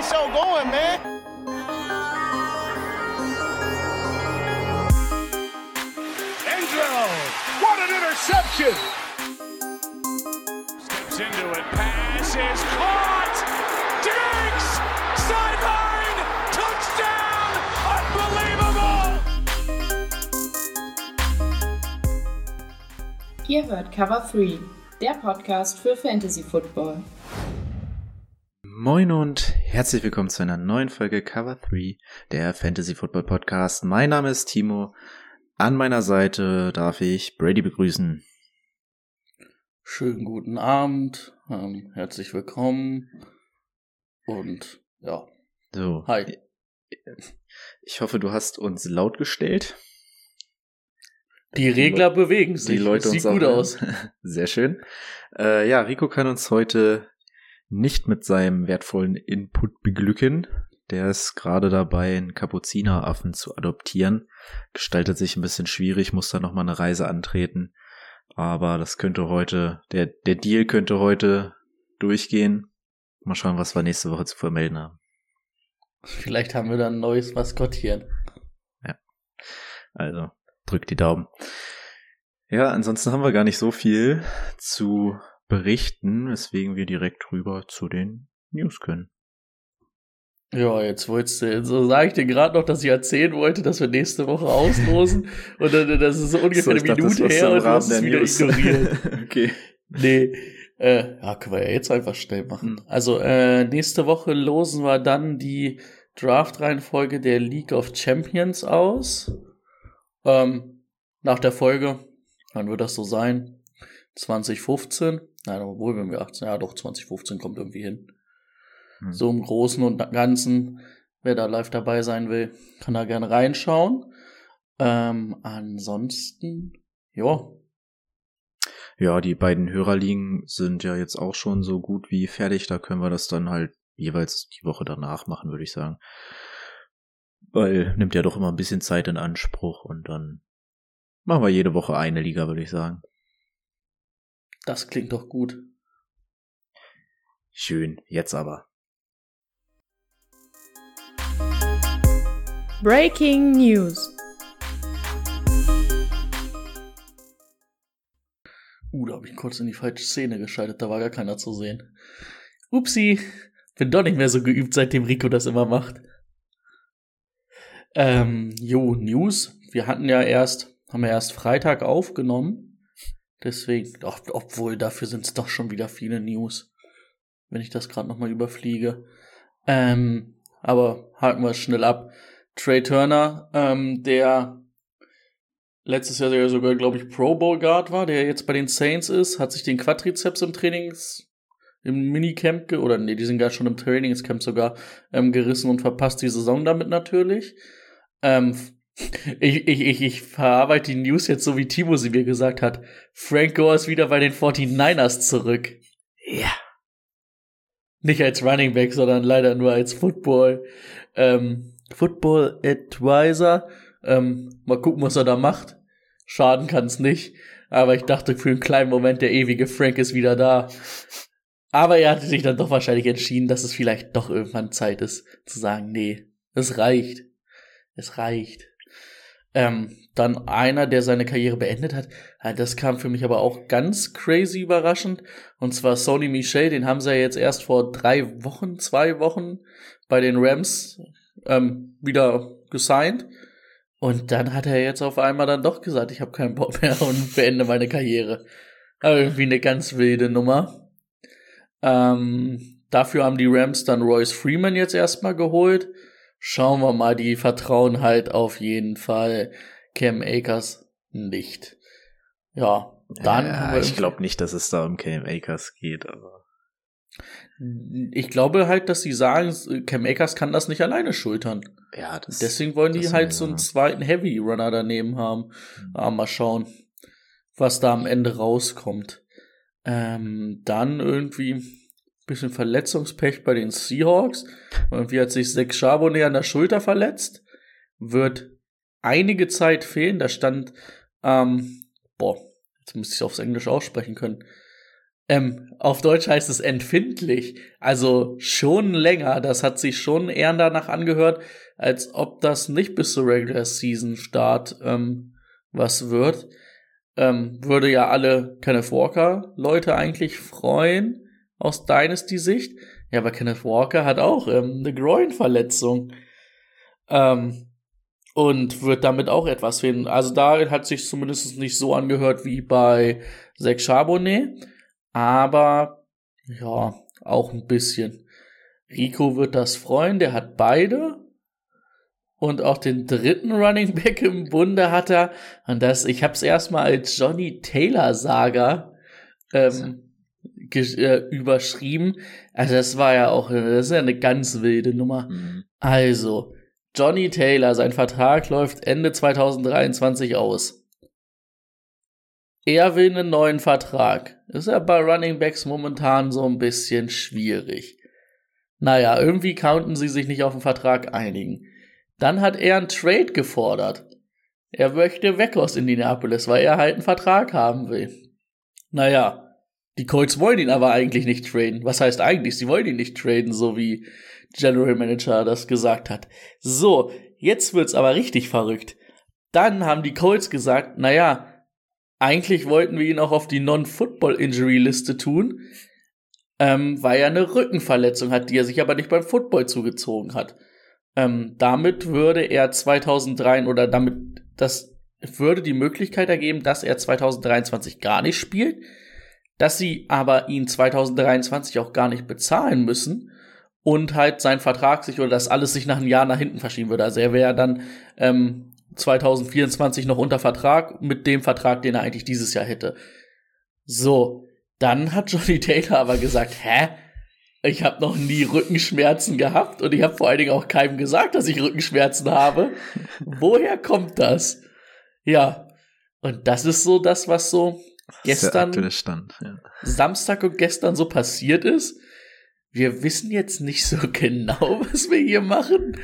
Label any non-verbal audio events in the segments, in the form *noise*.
the show going, man. Angelo, what an interception! Steps into it, pass is caught! Diggs! Sideline! Touchdown! Unbelievable! Ihr hört Cover 3, der Podcast für Fantasy Football. Moin und herzlich willkommen zu einer neuen Folge Cover 3, der Fantasy Football Podcast. Mein Name ist Timo. An meiner Seite darf ich Brady begrüßen. Schönen guten Abend, ähm, herzlich willkommen und ja. So. Hi. Ich hoffe, du hast uns laut gestellt. Die Regler Le bewegen sich. Die Leute das sieht uns gut auch aus. *laughs* Sehr schön. Äh, ja, Rico kann uns heute nicht mit seinem wertvollen Input beglücken. Der ist gerade dabei, einen Kapuzineraffen zu adoptieren. Gestaltet sich ein bisschen schwierig, muss da nochmal eine Reise antreten. Aber das könnte heute, der, der Deal könnte heute durchgehen. Mal schauen, was wir nächste Woche zu vermelden haben. Vielleicht haben wir dann ein neues Maskottchen. Ja. Also, drückt die Daumen. Ja, ansonsten haben wir gar nicht so viel zu berichten, weswegen wir direkt rüber zu den News können. Ja, jetzt wolltest du, so sage ich dir gerade noch, dass ich erzählen wollte, dass wir nächste Woche auslosen. *laughs* und dann, das ist so ungefähr So, eine dachte, Minute her und du hast es der wieder News. ignoriert. *laughs* okay. Nee, äh, ja, können wir ja jetzt einfach schnell machen. Hm. Also, äh, nächste Woche losen wir dann die Draft-Reihenfolge der League of Champions aus. Ähm, nach der Folge, dann wird das so sein, 2015. Nein, obwohl, wenn wir 18, ja doch, 2015 kommt irgendwie hin. Hm. So im Großen und Ganzen, wer da live dabei sein will, kann da gerne reinschauen. Ähm, ansonsten, ja, Ja, die beiden Hörerligen sind ja jetzt auch schon so gut wie fertig. Da können wir das dann halt jeweils die Woche danach machen, würde ich sagen. Weil nimmt ja doch immer ein bisschen Zeit in Anspruch und dann machen wir jede Woche eine Liga, würde ich sagen. Das klingt doch gut. Schön, jetzt aber. Breaking News. Uh, da habe ich kurz in die falsche Szene geschaltet, da war gar keiner zu sehen. Upsi, bin doch nicht mehr so geübt, seitdem Rico das immer macht. Ähm, jo, News. Wir hatten ja erst, haben wir erst Freitag aufgenommen. Deswegen, doch, obwohl dafür sind es doch schon wieder viele News. Wenn ich das gerade nochmal überfliege. Ähm, aber haken wir schnell ab. Trey Turner, ähm, der letztes Jahr ja sogar, glaube ich, Pro Bowl Guard war, der jetzt bei den Saints ist, hat sich den Quadrizeps im Trainings, im Minicamp, ge- oder nee, die sind gar schon im Trainingscamp sogar, ähm, gerissen und verpasst die Saison damit natürlich. Ähm, ich, ich, ich, ich verarbeite die News jetzt so, wie Timo sie mir gesagt hat. Frank Gore ist wieder bei den 49ers zurück. Ja. Nicht als Running Back, sondern leider nur als Football, ähm, Football Advisor. Ähm, mal gucken, was er da macht. Schaden kann's nicht. Aber ich dachte für einen kleinen Moment, der ewige Frank ist wieder da. Aber er hatte sich dann doch wahrscheinlich entschieden, dass es vielleicht doch irgendwann Zeit ist, zu sagen, nee, es reicht. Es reicht. Ähm, dann einer, der seine Karriere beendet hat, äh, das kam für mich aber auch ganz crazy überraschend. Und zwar Sony Michel, den haben sie ja jetzt erst vor drei Wochen, zwei Wochen bei den Rams ähm, wieder gesigned. Und dann hat er jetzt auf einmal dann doch gesagt, ich habe keinen Bock mehr *laughs* und beende meine Karriere. Aber irgendwie eine ganz wilde Nummer. Ähm, dafür haben die Rams dann Royce Freeman jetzt erstmal geholt. Schauen wir mal, die vertrauen halt auf jeden Fall Cam Akers nicht. Ja, dann ja, wir ich glaube nicht, dass es da um Cam Akers geht, aber Ich glaube halt, dass sie sagen, Cam Akers kann das nicht alleine schultern. ja, das Deswegen wollen die das halt ist so einen zweiten Heavy Runner daneben haben. Mhm. Aber mal schauen, was da am Ende rauskommt. Ähm, dann irgendwie bisschen Verletzungspech bei den Seahawks. Irgendwie hat sich Zach Charbonnet an der Schulter verletzt. Wird einige Zeit fehlen. Da stand, ähm, boah, jetzt müsste ich aufs Englisch aussprechen können. Ähm, auf Deutsch heißt es empfindlich. Also schon länger. Das hat sich schon eher danach angehört, als ob das nicht bis zur Regular Season Start ähm, was wird. Ähm, würde ja alle Kenneth Walker Leute eigentlich freuen aus Dynasty Sicht. Ja, aber Kenneth Walker hat auch ähm, eine Groin-Verletzung. Ähm, und wird damit auch etwas finden. Also da hat sich zumindest nicht so angehört wie bei Zach Charbonnet, aber ja, auch ein bisschen. Rico wird das freuen, der hat beide. Und auch den dritten Running Back im Bunde hat er. Und das, ich habe es erstmal als Johnny Taylor Saga ähm, äh, überschrieben. Also das war ja auch, das ist ja eine ganz wilde Nummer. Mhm. Also, Johnny Taylor, sein Vertrag läuft Ende 2023 aus. Er will einen neuen Vertrag. Ist ja bei Running Backs momentan so ein bisschen schwierig. Naja, irgendwie konnten sie sich nicht auf den Vertrag einigen. Dann hat er einen Trade gefordert. Er möchte weg aus Indianapolis, weil er halt einen Vertrag haben will. Naja, die Colts wollen ihn aber eigentlich nicht traden. Was heißt eigentlich? Sie wollen ihn nicht traden, so wie General Manager das gesagt hat. So, jetzt wird's aber richtig verrückt. Dann haben die Colts gesagt, naja, eigentlich wollten wir ihn auch auf die Non-Football-Injury-Liste tun, ähm, weil er eine Rückenverletzung hat, die er sich aber nicht beim Football zugezogen hat. Ähm, damit würde er 2003 oder damit das würde die Möglichkeit ergeben, dass er 2023 gar nicht spielt, dass sie aber ihn 2023 auch gar nicht bezahlen müssen und halt sein Vertrag sich oder das alles sich nach einem Jahr nach hinten verschieben würde. Also er wäre dann ähm, 2024 noch unter Vertrag mit dem Vertrag, den er eigentlich dieses Jahr hätte. So, dann hat Johnny *laughs* Taylor aber gesagt, hä? Ich habe noch nie Rückenschmerzen gehabt und ich habe vor allen Dingen auch keinem gesagt, dass ich Rückenschmerzen habe. Woher kommt das? Ja, und das ist so das, was so gestern, Stand, ja. Samstag und gestern so passiert ist wir wissen jetzt nicht so *laughs* genau, was wir hier machen.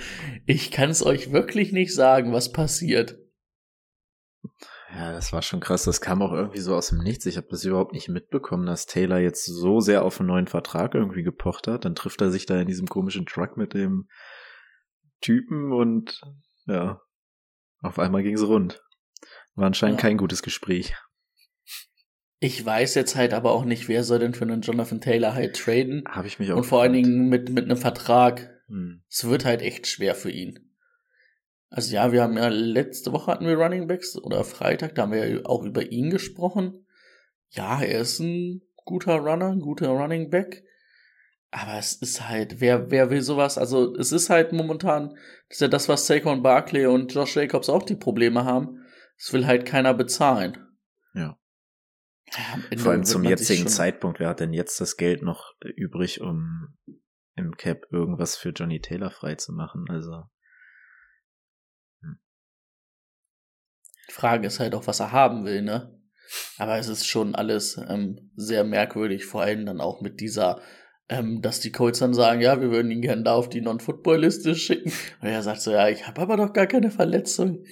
Ich kann es euch wirklich nicht sagen, was passiert. Ja, das war schon krass. Das kam auch irgendwie so aus dem Nichts. Ich habe das überhaupt nicht mitbekommen, dass Taylor jetzt so sehr auf einen neuen Vertrag irgendwie gepocht hat. Dann trifft er sich da in diesem komischen Truck mit dem Typen und ja, auf einmal ging's rund. War anscheinend ja. kein gutes Gespräch. Ich weiß jetzt halt aber auch nicht, wer soll denn für einen Jonathan Taylor halt traden. Habe ich mich auch. Und vor allen Dingen mit, mit einem Vertrag. Hm. Es wird halt echt schwer für ihn. Also ja, wir haben ja letzte Woche hatten wir Running Backs oder Freitag, da haben wir ja auch über ihn gesprochen. Ja, er ist ein guter Runner, ein guter Running Back. Aber es ist halt, wer, wer will sowas? Also, es ist halt momentan, das ist ja das, was Saquon Barkley und Josh Jacobs auch die Probleme haben. Es will halt keiner bezahlen. Ja. Vor allem zum jetzigen Zeitpunkt, wer hat denn jetzt das Geld noch übrig, um im Cap irgendwas für Johnny Taylor freizumachen? Also. Hm. Die Frage ist halt auch, was er haben will, ne? Aber es ist schon alles ähm, sehr merkwürdig, vor allem dann auch mit dieser, ähm, dass die Colts dann sagen, ja, wir würden ihn gerne da auf die Non-Football-Liste schicken. Und er sagt so, ja, ich habe aber doch gar keine Verletzung.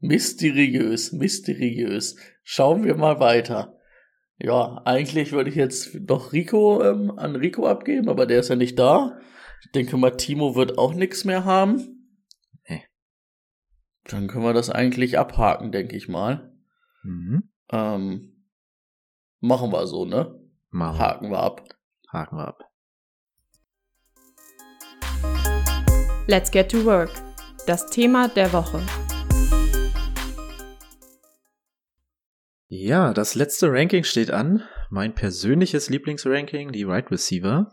Mysteriös, mysteriös. Schauen wir mal weiter. Ja, eigentlich würde ich jetzt doch Rico ähm, an Rico abgeben, aber der ist ja nicht da. Ich denke mal, Timo wird auch nichts mehr haben. Nee. Dann können wir das eigentlich abhaken, denke ich mal. Mhm. Ähm, machen wir so, ne? Machen. Haken wir ab. Haken wir ab. Let's get to work. Das Thema der Woche. Ja, das letzte Ranking steht an. Mein persönliches Lieblingsranking, die Right Receiver.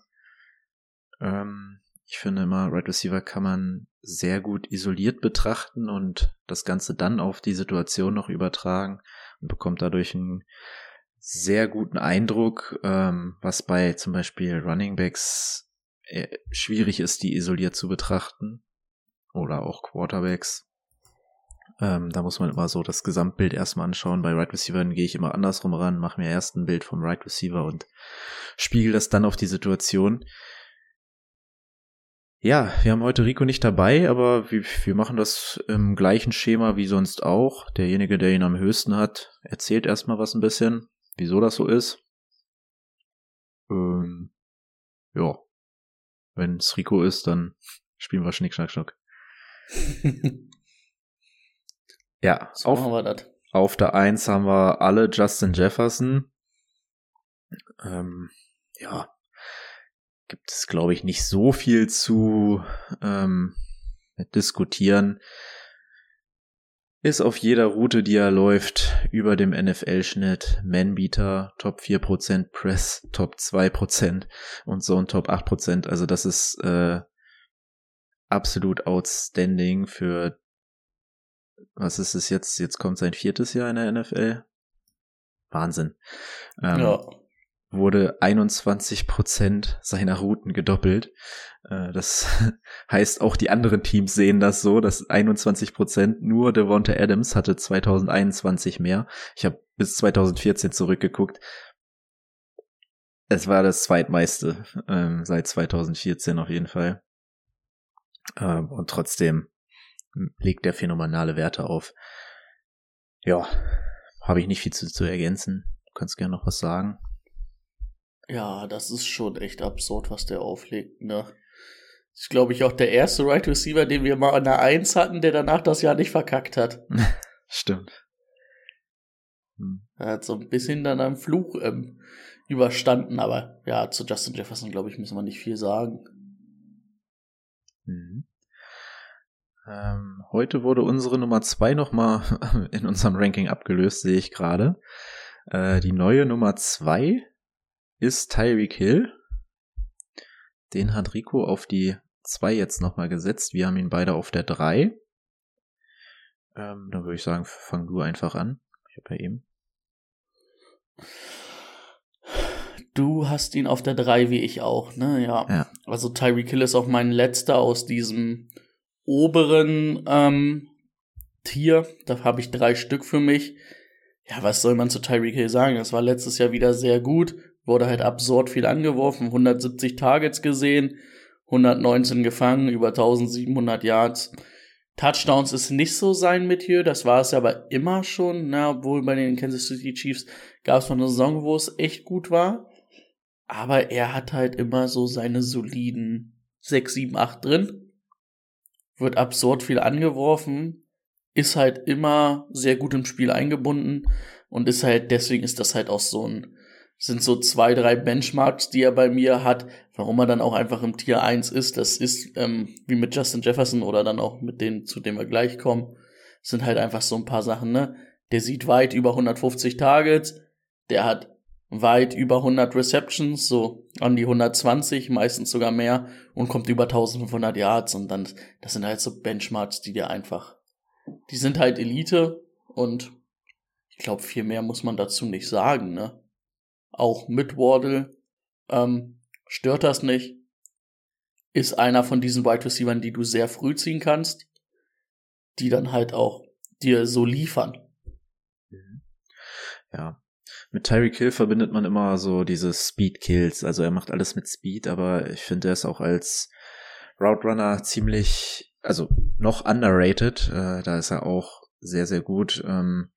Ähm, ich finde immer, Right Receiver kann man sehr gut isoliert betrachten und das Ganze dann auf die Situation noch übertragen und bekommt dadurch einen sehr guten Eindruck, ähm, was bei zum Beispiel Running Backs äh, schwierig ist, die isoliert zu betrachten. Oder auch Quarterbacks. Ähm, da muss man immer so das Gesamtbild erstmal anschauen. Bei Right Receiver gehe ich immer andersrum ran, mache mir erst ein Bild vom Right Receiver und spiegel das dann auf die Situation. Ja, wir haben heute Rico nicht dabei, aber wir, wir machen das im gleichen Schema wie sonst auch. Derjenige, der ihn am höchsten hat, erzählt erstmal was ein bisschen, wieso das so ist. Ähm, ja. Wenn es Rico ist, dann spielen wir Schnick, Schnack, Schnuck. *laughs* ja, So auf, machen wir das. auf der Eins haben wir alle Justin Jefferson. Ähm, ja, gibt es, glaube ich, nicht so viel zu ähm, diskutieren. Ist auf jeder Route, die er läuft, über dem NFL-Schnitt. Manbeater, Top 4%, Press, Top 2% und Zone Top 8%. Also das ist äh, absolut outstanding für was ist es jetzt? Jetzt kommt sein viertes Jahr in der NFL. Wahnsinn. Ähm, ja. Wurde 21% seiner Routen gedoppelt. Äh, das *laughs* heißt, auch die anderen Teams sehen das so, dass 21% nur Devonta Adams hatte 2021 mehr. Ich habe bis 2014 zurückgeguckt. Es war das zweitmeiste ähm, seit 2014 auf jeden Fall. Ähm, und trotzdem legt der phänomenale Werte auf. Ja, habe ich nicht viel zu, zu ergänzen. Du kannst gerne noch was sagen. Ja, das ist schon echt absurd, was der auflegt, ne? ist, glaube ich, auch der erste Right Receiver, den wir mal an der Eins hatten, der danach das Jahr nicht verkackt hat. *laughs* Stimmt. Hm. Er hat so ein bisschen dann einen Fluch ähm, überstanden, aber ja, zu Justin Jefferson, glaube ich, müssen wir nicht viel sagen. Mhm. Ähm, heute wurde unsere Nummer zwei nochmal *laughs* in unserem Ranking abgelöst, sehe ich gerade. Äh, die neue Nummer zwei ist Tyreek Hill. Den hat Rico auf die zwei jetzt nochmal gesetzt. Wir haben ihn beide auf der drei. Ähm, dann würde ich sagen, fang du einfach an. Ich habe ja eben. Du hast ihn auf der 3 wie ich auch, ne? Ja. Ja. Also Tyreek Hill ist auch mein letzter aus diesem oberen ähm, Tier. Da habe ich drei Stück für mich. Ja, was soll man zu Tyreek Hill sagen? Das war letztes Jahr wieder sehr gut. Wurde halt absurd viel angeworfen. 170 Targets gesehen. 119 gefangen, über 1700 Yards. Touchdowns ist nicht so sein mit hier, das war es aber immer schon, na, obwohl bei den Kansas City Chiefs gab es mal eine Saison, wo es echt gut war. Aber er hat halt immer so seine soliden 6, 7, 8 drin. Wird absurd viel angeworfen. Ist halt immer sehr gut im Spiel eingebunden. Und ist halt, deswegen ist das halt auch so ein, sind so zwei, drei Benchmarks, die er bei mir hat, warum er dann auch einfach im Tier 1 ist. Das ist ähm, wie mit Justin Jefferson oder dann auch mit denen, zu denen wir gleich kommen, sind halt einfach so ein paar Sachen, ne? Der sieht weit über 150 Targets, der hat weit über 100 Receptions, so an die 120, meistens sogar mehr und kommt über 1500 Yards und dann, das sind halt so Benchmarks, die dir einfach, die sind halt Elite und ich glaube, viel mehr muss man dazu nicht sagen, ne? Auch mit Wardle, ähm, stört das nicht. Ist einer von diesen Wide Receivers, die du sehr früh ziehen kannst, die dann halt auch dir so liefern. Ja. Mit Tyreek Hill verbindet man immer so diese Speed Kills. Also er macht alles mit Speed, aber ich finde er ist auch als Route Runner ziemlich, also noch underrated. Äh, da ist er auch sehr, sehr gut. Ähm,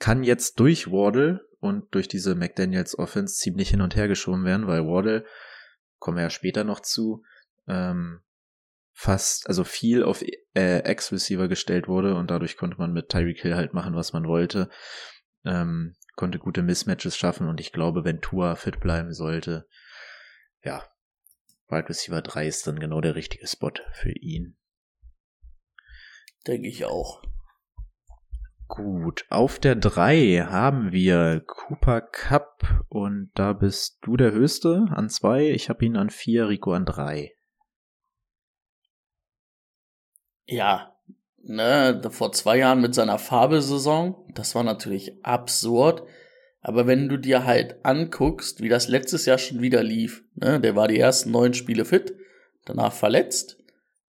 kann jetzt durch Wardle und durch diese McDaniels Offense ziemlich hin und her geschoben werden, weil Wardle, kommen wir ja später noch zu, ähm, fast, also viel auf äh, X-Receiver gestellt wurde und dadurch konnte man mit Tyreek Hill halt machen, was man wollte. Ähm, konnte gute Mismatches schaffen und ich glaube, wenn Tua fit bleiben sollte, ja, Wide Receiver 3 ist dann genau der richtige Spot für ihn. Denke ich auch. Gut, auf der 3 haben wir Cooper Cup und da bist du der Höchste an 2. Ich habe ihn an 4, Rico an 3. Ja, ne, vor zwei Jahren mit seiner Farbe-Saison, das war natürlich absurd. Aber wenn du dir halt anguckst, wie das letztes Jahr schon wieder lief, ne, der war die ersten neun Spiele fit, danach verletzt,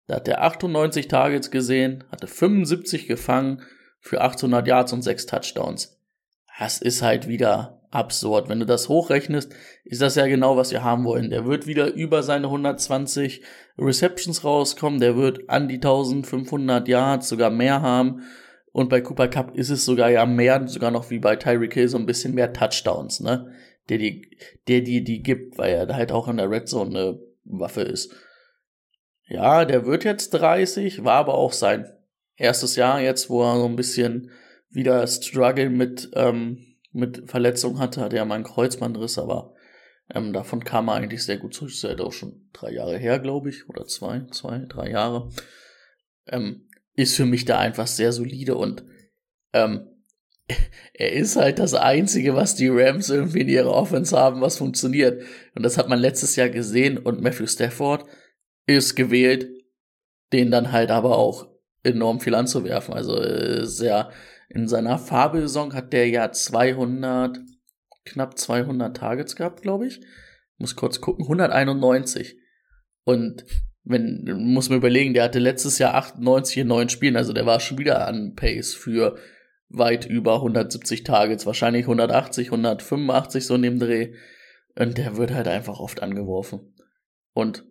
da hat er 98 Targets gesehen, hatte 75 gefangen für 800 Yards und 6 Touchdowns. Das ist halt wieder absurd. Wenn du das hochrechnest, ist das ja genau, was wir haben wollen. Der wird wieder über seine 120 Receptions rauskommen, der wird an die 1500 Yards, sogar mehr haben. Und bei Cooper Cup ist es sogar ja mehr, sogar noch wie bei Tyreek Hill, so ein bisschen mehr Touchdowns, ne? der die, der die, die gibt, weil er halt auch in der Red Zone eine Waffe ist. Ja, der wird jetzt 30, war aber auch sein erstes Jahr jetzt, wo er so ein bisschen wieder Struggle mit, ähm, mit Verletzung hatte, hatte er mal einen Kreuzbandriss, aber ähm, davon kam er eigentlich sehr gut zurück. Das ist halt auch schon drei Jahre her, glaube ich, oder zwei, zwei, drei Jahre. Ähm, ist für mich da einfach sehr solide und ähm, *laughs* er ist halt das Einzige, was die Rams irgendwie in ihrer Offense haben, was funktioniert. Und das hat man letztes Jahr gesehen und Matthew Stafford ist gewählt, den dann halt aber auch enorm viel anzuwerfen. Also ist ja in seiner Fabelsaison hat der ja 200, knapp 200 Targets gehabt, glaube ich. Muss kurz gucken, 191. Und wenn, muss man überlegen, der hatte letztes Jahr 98 in neun Spielen, also der war schon wieder an Pace für weit über 170 Targets, wahrscheinlich 180, 185 so in dem Dreh. Und der wird halt einfach oft angeworfen. Und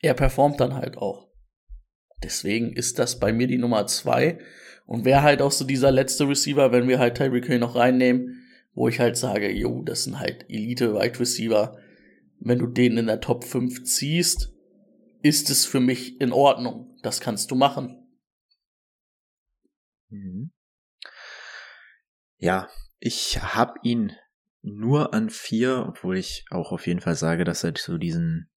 er performt dann halt auch. Deswegen ist das bei mir die Nummer zwei und wäre halt auch so dieser letzte Receiver, wenn wir halt Tyreek Hill noch reinnehmen, wo ich halt sage, jo, das sind halt Elite Wide Receiver. Wenn du den in der Top 5 ziehst, ist es für mich in Ordnung. Das kannst du machen. Mhm. Ja, ich habe ihn nur an vier, obwohl ich auch auf jeden Fall sage, dass er zu diesen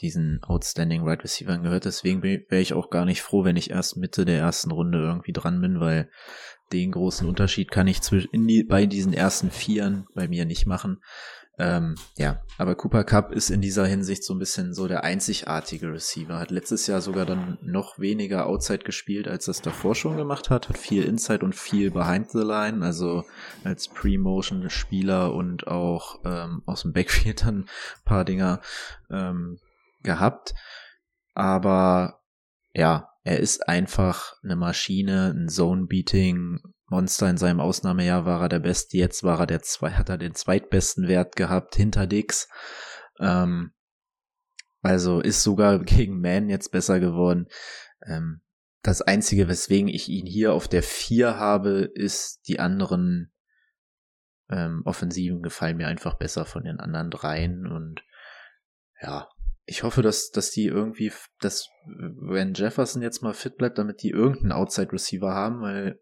diesen Outstanding Wide right Receiver gehört. Deswegen wäre ich auch gar nicht froh, wenn ich erst Mitte der ersten Runde irgendwie dran bin, weil den großen Unterschied kann ich zwischen die, bei diesen ersten Vieren bei mir nicht machen. Ähm, ja, aber Cooper Cup ist in dieser Hinsicht so ein bisschen so der einzigartige Receiver. Hat letztes Jahr sogar dann noch weniger Outside gespielt, als das davor schon gemacht hat. Hat viel Inside und viel Behind the Line, also als Pre-Motion-Spieler und auch ähm, aus dem Backfield dann ein paar Dinger ähm, gehabt. Aber ja, er ist einfach eine Maschine, ein Zone-Beating, Monster in seinem Ausnahmejahr war er der Beste, jetzt war er der zwei, hat er den zweitbesten Wert gehabt hinter Dix. Ähm, also ist sogar *laughs* gegen Man jetzt besser geworden. Ähm, das einzige, weswegen ich ihn hier auf der vier habe, ist die anderen ähm, Offensiven gefallen mir einfach besser von den anderen dreien und ja, ich hoffe, dass, dass die irgendwie, dass wenn Jefferson jetzt mal fit bleibt, damit die irgendeinen Outside Receiver haben, weil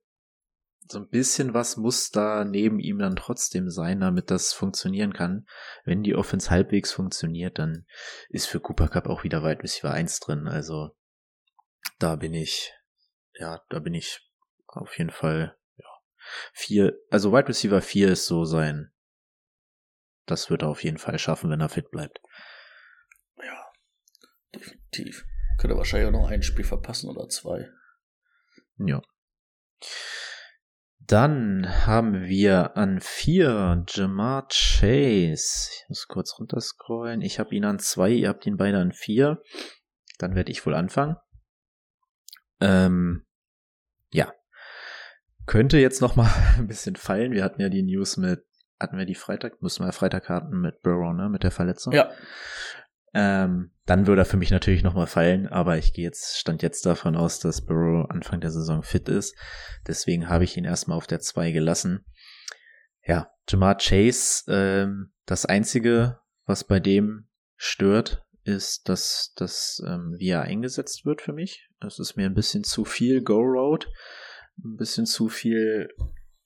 so ein bisschen was muss da neben ihm dann trotzdem sein, damit das funktionieren kann. Wenn die Offense halbwegs funktioniert, dann ist für Cooper Cup auch wieder Wide Receiver 1 drin. Also da bin ich, ja, da bin ich auf jeden Fall, ja, vier, also Wide Receiver 4 ist so sein. Das wird er auf jeden Fall schaffen, wenn er fit bleibt. Definitiv. Könnte wahrscheinlich auch noch ein Spiel verpassen oder zwei. Ja. Dann haben wir an vier Jamar Chase. Ich muss kurz runterscrollen. Ich habe ihn an zwei, ihr habt ihn beide an vier. Dann werde ich wohl anfangen. Ähm, ja. Könnte jetzt noch mal *laughs* ein bisschen fallen. Wir hatten ja die News mit, hatten wir die Freitag, mussten wir Freitag hatten mit Burrow, ne, mit der Verletzung. Ja. Ähm, dann würde er für mich natürlich nochmal fallen, aber ich gehe jetzt, stand jetzt davon aus, dass Burrow Anfang der Saison fit ist. Deswegen habe ich ihn erstmal auf der 2 gelassen. Ja, Jamar Chase, ähm, das einzige, was bei dem stört, ist, dass das, ähm, wie er eingesetzt wird für mich. Es ist mir ein bisschen zu viel Go-Road, ein bisschen zu viel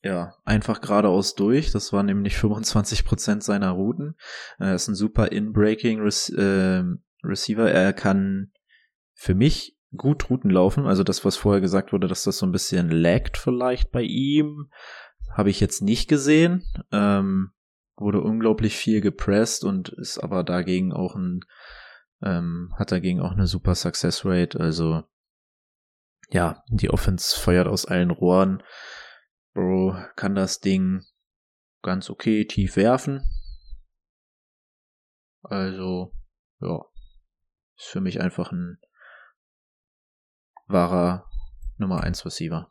ja, einfach geradeaus durch. Das waren nämlich 25 Prozent seiner Routen. Er ist ein super In-Breaking äh, Receiver. Er kann für mich gut Routen laufen. Also das, was vorher gesagt wurde, dass das so ein bisschen laggt vielleicht bei ihm, habe ich jetzt nicht gesehen. Ähm, wurde unglaublich viel gepresst und ist aber dagegen auch ein, ähm, hat dagegen auch eine super Success Rate. Also ja, die Offense feuert aus allen Rohren. Bro kann das Ding ganz okay tief werfen. Also, ja, ist für mich einfach ein wahrer Nummer 1 Receiver.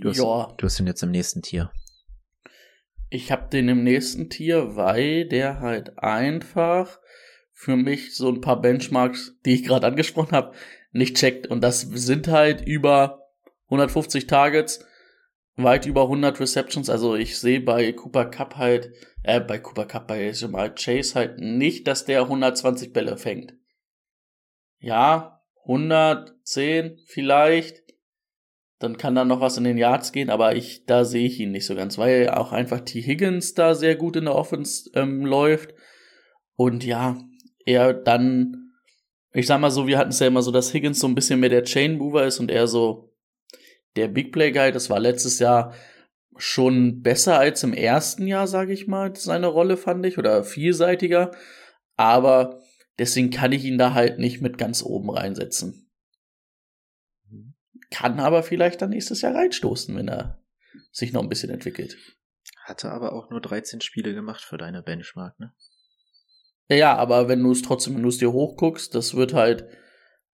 Du hast, ja. du hast ihn jetzt im nächsten Tier. Ich habe den im nächsten Tier, weil der halt einfach für mich so ein paar Benchmarks, die ich gerade angesprochen habe, nicht checkt. Und das sind halt über 150 Targets, weit über 100 Receptions. Also ich sehe bei Cooper Cup halt, äh, bei Cooper Cup, bei Jamal Chase halt nicht, dass der 120 Bälle fängt. Ja, 110 vielleicht. Dann kann da noch was in den Yards gehen, aber ich, da sehe ich ihn nicht so ganz, weil auch einfach T. Higgins da sehr gut in der Offense ähm, läuft. Und ja, er dann, ich sag mal so, wir hatten es ja immer so, dass Higgins so ein bisschen mehr der Chain Mover ist und er so der Big Play Guy. Das war letztes Jahr schon besser als im ersten Jahr, sage ich mal, seine Rolle fand ich, oder vielseitiger. Aber deswegen kann ich ihn da halt nicht mit ganz oben reinsetzen kann aber vielleicht dann nächstes Jahr reinstoßen, wenn er sich noch ein bisschen entwickelt. Hatte aber auch nur 13 Spiele gemacht für deine Benchmark, ne? Ja, aber wenn du es trotzdem, wenn du es dir hochguckst, das wird halt,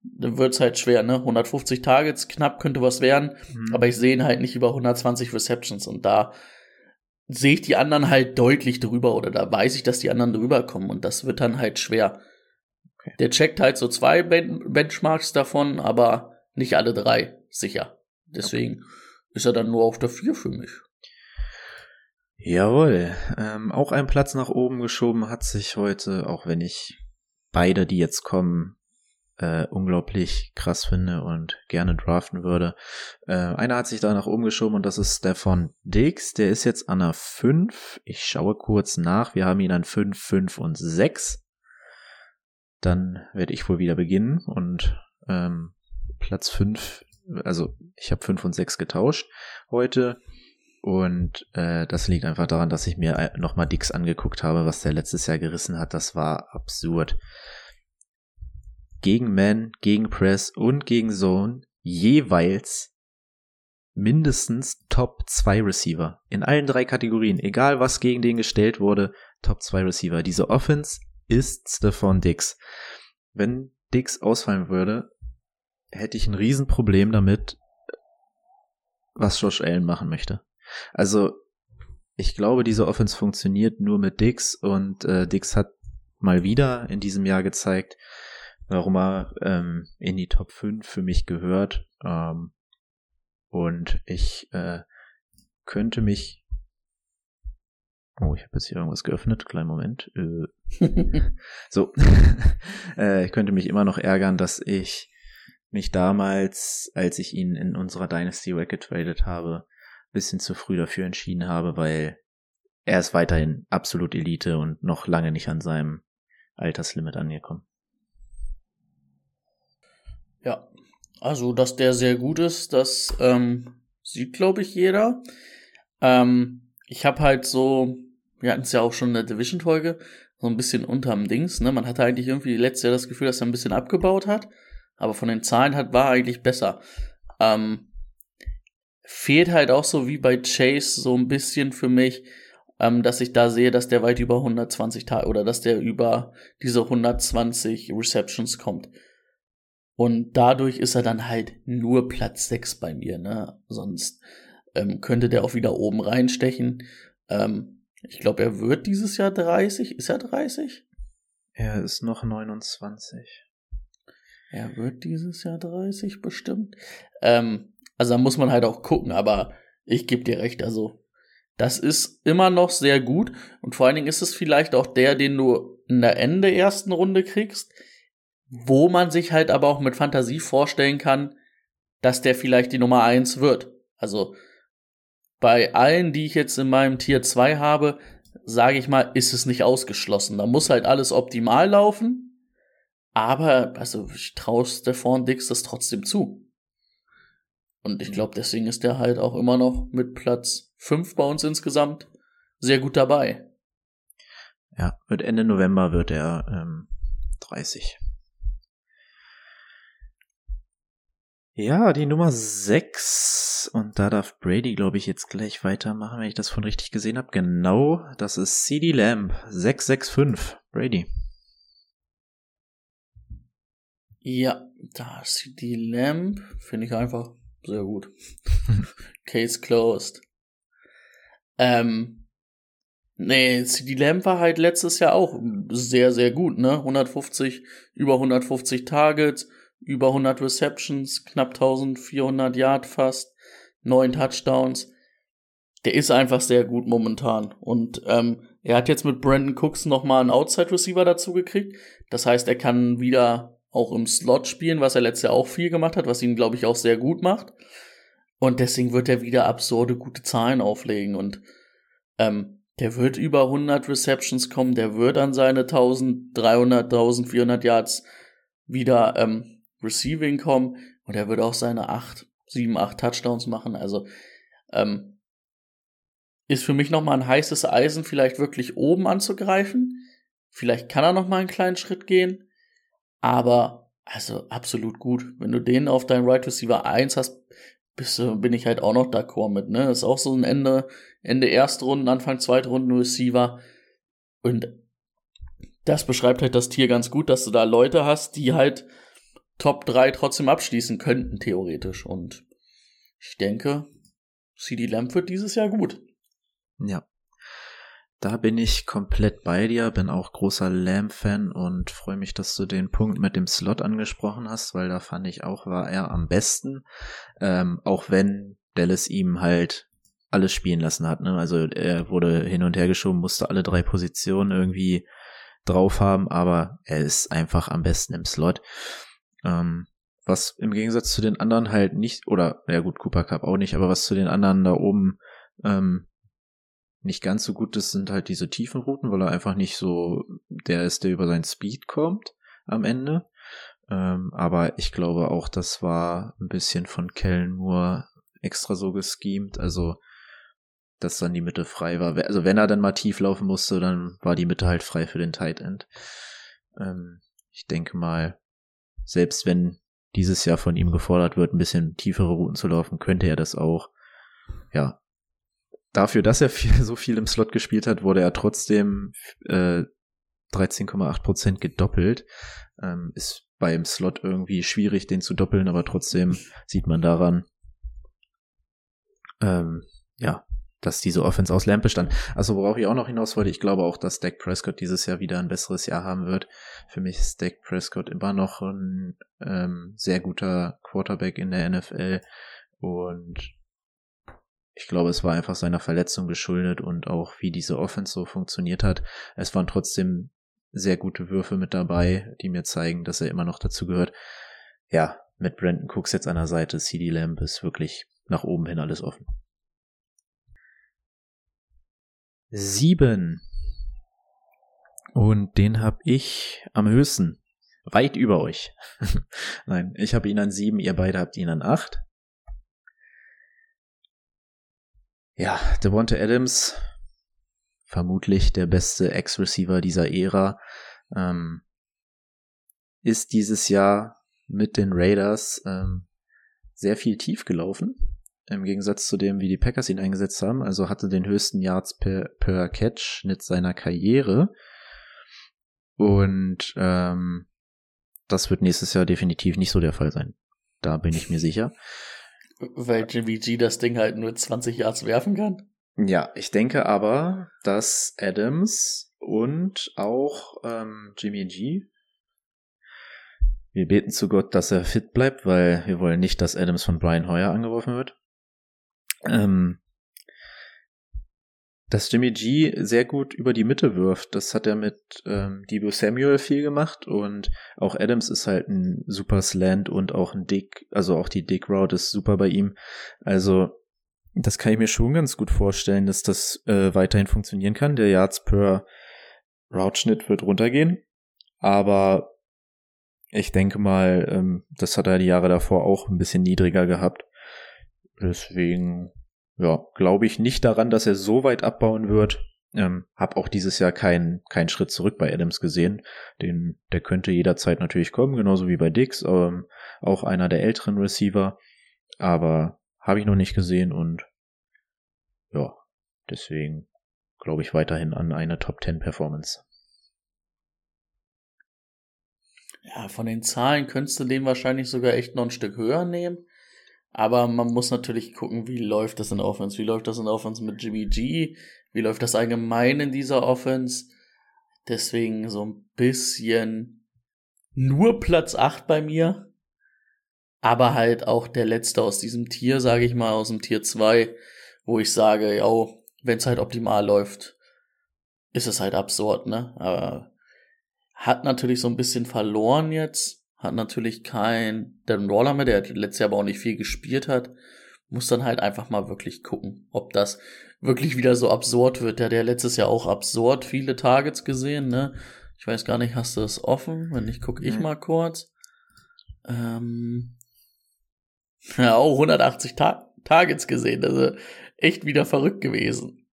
dann wird es halt schwer, ne? 150 Targets, knapp könnte was werden, mhm. aber ich sehe ihn halt nicht über 120 Receptions und da sehe ich die anderen halt deutlich drüber oder da weiß ich, dass die anderen drüber kommen und das wird dann halt schwer. Okay. Der checkt halt so zwei ben Benchmarks davon, aber nicht alle drei sicher. Deswegen okay. ist er dann nur auf der 4 für mich. Jawohl. Ähm, auch ein Platz nach oben geschoben hat sich heute, auch wenn ich beide, die jetzt kommen, äh, unglaublich krass finde und gerne draften würde. Äh, einer hat sich da nach oben geschoben und das ist Stefan Diggs. Der ist jetzt an der 5. Ich schaue kurz nach. Wir haben ihn an 5, 5 und 6. Dann werde ich wohl wieder beginnen und ähm, Platz 5 also ich habe fünf und sechs getauscht heute. Und äh, das liegt einfach daran, dass ich mir äh, nochmal Dix angeguckt habe, was der letztes Jahr gerissen hat. Das war absurd. Gegen Man, gegen Press und gegen Zone jeweils mindestens Top 2 Receiver. In allen drei Kategorien, egal was gegen den gestellt wurde, Top 2 Receiver. Diese Offense ist Stephon Dix. Wenn Dix ausfallen würde, hätte ich ein Riesenproblem damit, was Josh Allen machen möchte. Also, ich glaube, diese Offense funktioniert nur mit Dix und äh, Dix hat mal wieder in diesem Jahr gezeigt, warum er ähm, in die Top 5 für mich gehört. Ähm, und ich äh, könnte mich. Oh, ich habe jetzt hier irgendwas geöffnet. Kleinen Moment. Äh. *laughs* so. *laughs* äh, ich könnte mich immer noch ärgern, dass ich mich damals, als ich ihn in unserer Dynasty weggetradet habe, bisschen zu früh dafür entschieden habe, weil er ist weiterhin absolut Elite und noch lange nicht an seinem Alterslimit angekommen. Ja, also dass der sehr gut ist, das ähm, sieht, glaube ich, jeder. Ähm, ich habe halt so, wir hatten es ja auch schon in der Division-Folge, so ein bisschen unterm Dings. Ne? Man hatte eigentlich irgendwie letztes Jahr das Gefühl, dass er ein bisschen abgebaut hat aber von den Zahlen hat war eigentlich besser. Ähm, fehlt halt auch so wie bei Chase so ein bisschen für mich, ähm, dass ich da sehe, dass der weit über 120 Tage oder dass der über diese 120 Receptions kommt. Und dadurch ist er dann halt nur Platz 6 bei mir, ne? Sonst ähm, könnte der auch wieder oben reinstechen. Ähm, ich glaube, er wird dieses Jahr 30. Ist er 30? Er ist noch 29. Er wird dieses Jahr 30 bestimmt. Ähm, also da muss man halt auch gucken, aber ich gebe dir recht, also das ist immer noch sehr gut und vor allen Dingen ist es vielleicht auch der, den du in der Ende ersten Runde kriegst, wo man sich halt aber auch mit Fantasie vorstellen kann, dass der vielleicht die Nummer 1 wird. Also bei allen, die ich jetzt in meinem Tier 2 habe, sage ich mal, ist es nicht ausgeschlossen. Da muss halt alles optimal laufen. Aber, also, ich traue Stefan Dix das trotzdem zu. Und ich glaube, deswegen ist er halt auch immer noch mit Platz 5 bei uns insgesamt sehr gut dabei. Ja, wird Ende November wird er ähm, 30. Ja, die Nummer 6. Und da darf Brady, glaube ich, jetzt gleich weitermachen, wenn ich das von richtig gesehen habe. Genau, das ist CD Lamb 665. Brady. Ja, da ist die Lamp, finde ich einfach sehr gut. *laughs* Case closed. Ähm, nee, CD Lamp war halt letztes Jahr auch sehr, sehr gut, ne? 150, über 150 Targets, über 100 Receptions, knapp 1400 Yard fast, neun Touchdowns. der ist einfach sehr gut momentan. Und ähm, er hat jetzt mit Brandon Cooks nochmal einen Outside-Receiver dazu gekriegt. Das heißt, er kann wieder auch im Slot spielen, was er letztes Jahr auch viel gemacht hat, was ihn, glaube ich, auch sehr gut macht. Und deswegen wird er wieder absurde gute Zahlen auflegen. Und ähm, der wird über 100 Receptions kommen, der wird an seine 1300, 1400 Yards wieder ähm, Receiving kommen und er wird auch seine 8, 7, 8 Touchdowns machen. Also ähm, ist für mich nochmal ein heißes Eisen, vielleicht wirklich oben anzugreifen. Vielleicht kann er nochmal einen kleinen Schritt gehen. Aber, also absolut gut. Wenn du den auf deinen Right Receiver 1 hast, bist, bin ich halt auch noch d'accord mit, ne? ist auch so ein Ende, Ende erste Runden, Anfang zweite Runden Receiver. Und das beschreibt halt das Tier ganz gut, dass du da Leute hast, die halt Top 3 trotzdem abschließen könnten, theoretisch. Und ich denke, CD Lamp wird dieses Jahr gut. Ja. Da bin ich komplett bei dir, bin auch großer Lamb-Fan und freue mich, dass du den Punkt mit dem Slot angesprochen hast, weil da fand ich auch, war er am besten. Ähm, auch wenn Dallas ihm halt alles spielen lassen hat. Ne? Also er wurde hin und her geschoben, musste alle drei Positionen irgendwie drauf haben, aber er ist einfach am besten im Slot. Ähm, was im Gegensatz zu den anderen halt nicht, oder ja gut, Cooper Cup auch nicht, aber was zu den anderen da oben ähm, nicht ganz so gut ist, sind halt diese tiefen Routen, weil er einfach nicht so der ist, der über seinen Speed kommt am Ende. Ähm, aber ich glaube auch, das war ein bisschen von Kellen Moore extra so geschemt, also dass dann die Mitte frei war. Also wenn er dann mal tief laufen musste, dann war die Mitte halt frei für den Tight End. Ähm, ich denke mal, selbst wenn dieses Jahr von ihm gefordert wird, ein bisschen tiefere Routen zu laufen, könnte er das auch. Ja. Dafür, dass er viel, *laughs* so viel im Slot gespielt hat, wurde er trotzdem äh, 13,8 Prozent gedoppelt. Ähm, ist beim Slot irgendwie schwierig, den zu doppeln, aber trotzdem sieht man daran, ähm, ja, dass diese Offense aus Lampe stand. Also worauf ich auch noch hinaus wollte, ich glaube auch, dass Dak Prescott dieses Jahr wieder ein besseres Jahr haben wird. Für mich ist Dak Prescott immer noch ein ähm, sehr guter Quarterback in der NFL und ich glaube, es war einfach seiner Verletzung geschuldet und auch wie diese Offense so funktioniert hat. Es waren trotzdem sehr gute Würfe mit dabei, die mir zeigen, dass er immer noch dazu gehört. Ja, mit Brandon Cooks jetzt an der Seite, CD Lamb ist wirklich nach oben hin alles offen. Sieben. Und den habe ich am höchsten. Weit über euch. *laughs* Nein, ich habe ihn an sieben, ihr beide habt ihn an acht. Ja, Devonta Adams, vermutlich der beste Ex-Receiver dieser Ära, ähm, ist dieses Jahr mit den Raiders ähm, sehr viel tief gelaufen im Gegensatz zu dem, wie die Packers ihn eingesetzt haben. Also hatte den höchsten Yards per, per Catch-Schnitt seiner Karriere. Und ähm, das wird nächstes Jahr definitiv nicht so der Fall sein. Da bin ich mir sicher. Weil Jimmy G das Ding halt nur 20 Yards werfen kann? Ja, ich denke aber, dass Adams und auch ähm, Jimmy G wir beten zu Gott, dass er fit bleibt, weil wir wollen nicht, dass Adams von Brian Hoyer angeworfen wird ähm, dass Jimmy G sehr gut über die Mitte wirft. Das hat er mit ähm, Debo Samuel viel gemacht und auch Adams ist halt ein super Slant und auch ein Dick, also auch die Dick Route ist super bei ihm. Also das kann ich mir schon ganz gut vorstellen, dass das äh, weiterhin funktionieren kann. Der Yards per Route-Schnitt wird runtergehen, aber ich denke mal, ähm, das hat er die Jahre davor auch ein bisschen niedriger gehabt. Deswegen, ja, glaube ich nicht daran, dass er so weit abbauen wird. Ähm, hab auch dieses Jahr keinen keinen Schritt zurück bei Adams gesehen. Den, der könnte jederzeit natürlich kommen, genauso wie bei Dix, ähm, auch einer der älteren Receiver. Aber habe ich noch nicht gesehen und ja, deswegen glaube ich weiterhin an eine Top 10 Performance. Ja, von den Zahlen könntest du den wahrscheinlich sogar echt noch ein Stück höher nehmen. Aber man muss natürlich gucken, wie läuft das in Offense? Wie läuft das in Offense mit Jimmy G? Wie läuft das allgemein in dieser Offense? Deswegen so ein bisschen nur Platz 8 bei mir. Aber halt auch der letzte aus diesem Tier, sage ich mal, aus dem Tier 2. wo ich sage, ja, wenn es halt optimal läuft, ist es halt absurd, ne? Aber hat natürlich so ein bisschen verloren jetzt, hat natürlich kein Darren Waller mehr, der letztes Jahr aber auch nicht viel gespielt hat. Muss dann halt einfach mal wirklich gucken, ob das wirklich wieder so absurd wird. Der hat ja letztes Jahr auch absurd viele Targets gesehen, ne? Ich weiß gar nicht, hast du das offen? Wenn nicht, gucke ich mal kurz. Ähm, ja, auch 180 Ta Targets gesehen. Also echt wieder verrückt gewesen.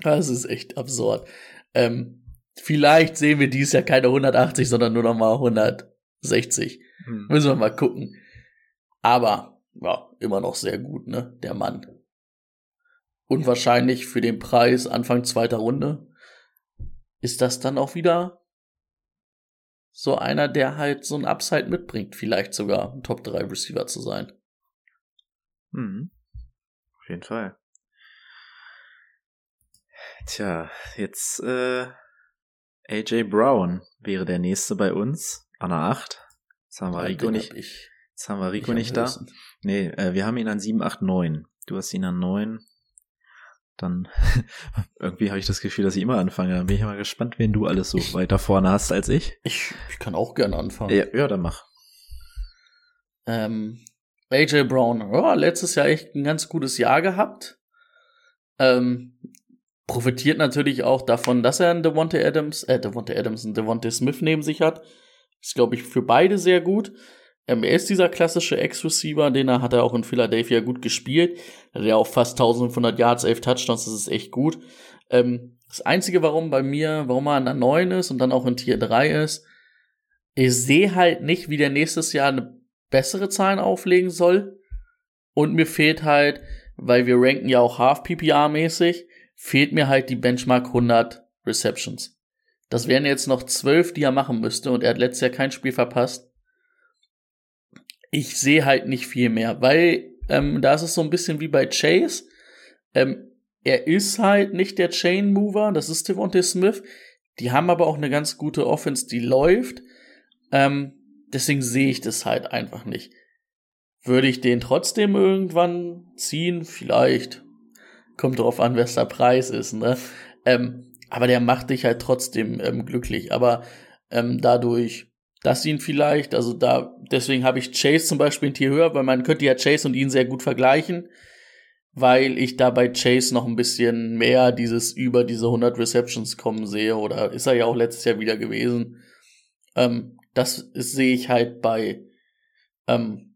Das ist echt absurd. Ähm, vielleicht sehen wir dies Jahr keine 180, sondern nur noch mal 160. Hm. Müssen wir mal gucken. Aber, ja, immer noch sehr gut, ne? Der Mann. Und wahrscheinlich für den Preis Anfang zweiter Runde ist das dann auch wieder so einer, der halt so ein Upside mitbringt, vielleicht sogar ein Top 3 Receiver zu sein. Hm. Auf jeden Fall. Tja, jetzt äh, AJ Brown wäre der nächste bei uns an der 8. Jetzt haben wir Rico nicht. Ich, jetzt haben wir Rico nicht da. Nee, äh, wir haben ihn an 7, 8, 9. Du hast ihn an 9. Dann *laughs* irgendwie habe ich das Gefühl, dass ich immer anfange. Dann bin ich mal gespannt, wen du alles so weiter vorne hast als ich. Ich, ich kann auch gerne anfangen. Ja, ja dann mach. Ähm, AJ Brown, ja, letztes Jahr echt ein ganz gutes Jahr gehabt. Ähm, profitiert natürlich auch davon, dass er einen Devontae Adams, äh, Devontae Adams, einen Devontae Smith neben sich hat. Ist, glaube ich, für beide sehr gut. Ähm, er ist dieser klassische Ex-Receiver, den er hat er auch in Philadelphia gut gespielt. Hat ja auch fast 1500 Yards, 11 Touchdowns, das ist echt gut. Ähm, das Einzige, warum bei mir, warum er an der 9 ist und dann auch in Tier 3 ist, ich sehe halt nicht, wie der nächstes Jahr eine bessere Zahlen auflegen soll. Und mir fehlt halt, weil wir ranken ja auch Half-PPR-mäßig, fehlt mir halt die Benchmark 100 Receptions. Das wären jetzt noch 12, die er machen müsste und er hat letztes Jahr kein Spiel verpasst. Ich sehe halt nicht viel mehr, weil ähm, da ist es so ein bisschen wie bei Chase. Ähm, er ist halt nicht der Chain Mover, das ist Devontae Smith. Die haben aber auch eine ganz gute Offense, die läuft. Ähm, deswegen sehe ich das halt einfach nicht. Würde ich den trotzdem irgendwann ziehen? Vielleicht. Kommt drauf an, was der Preis ist, ne? Ähm, aber der macht dich halt trotzdem ähm, glücklich. Aber ähm, dadurch, dass ihn vielleicht, also da, deswegen habe ich Chase zum Beispiel ein Tier höher, weil man könnte ja Chase und ihn sehr gut vergleichen, weil ich da bei Chase noch ein bisschen mehr dieses über diese 100 Receptions kommen sehe, oder ist er ja auch letztes Jahr wieder gewesen. Ähm, das sehe ich halt bei, ähm,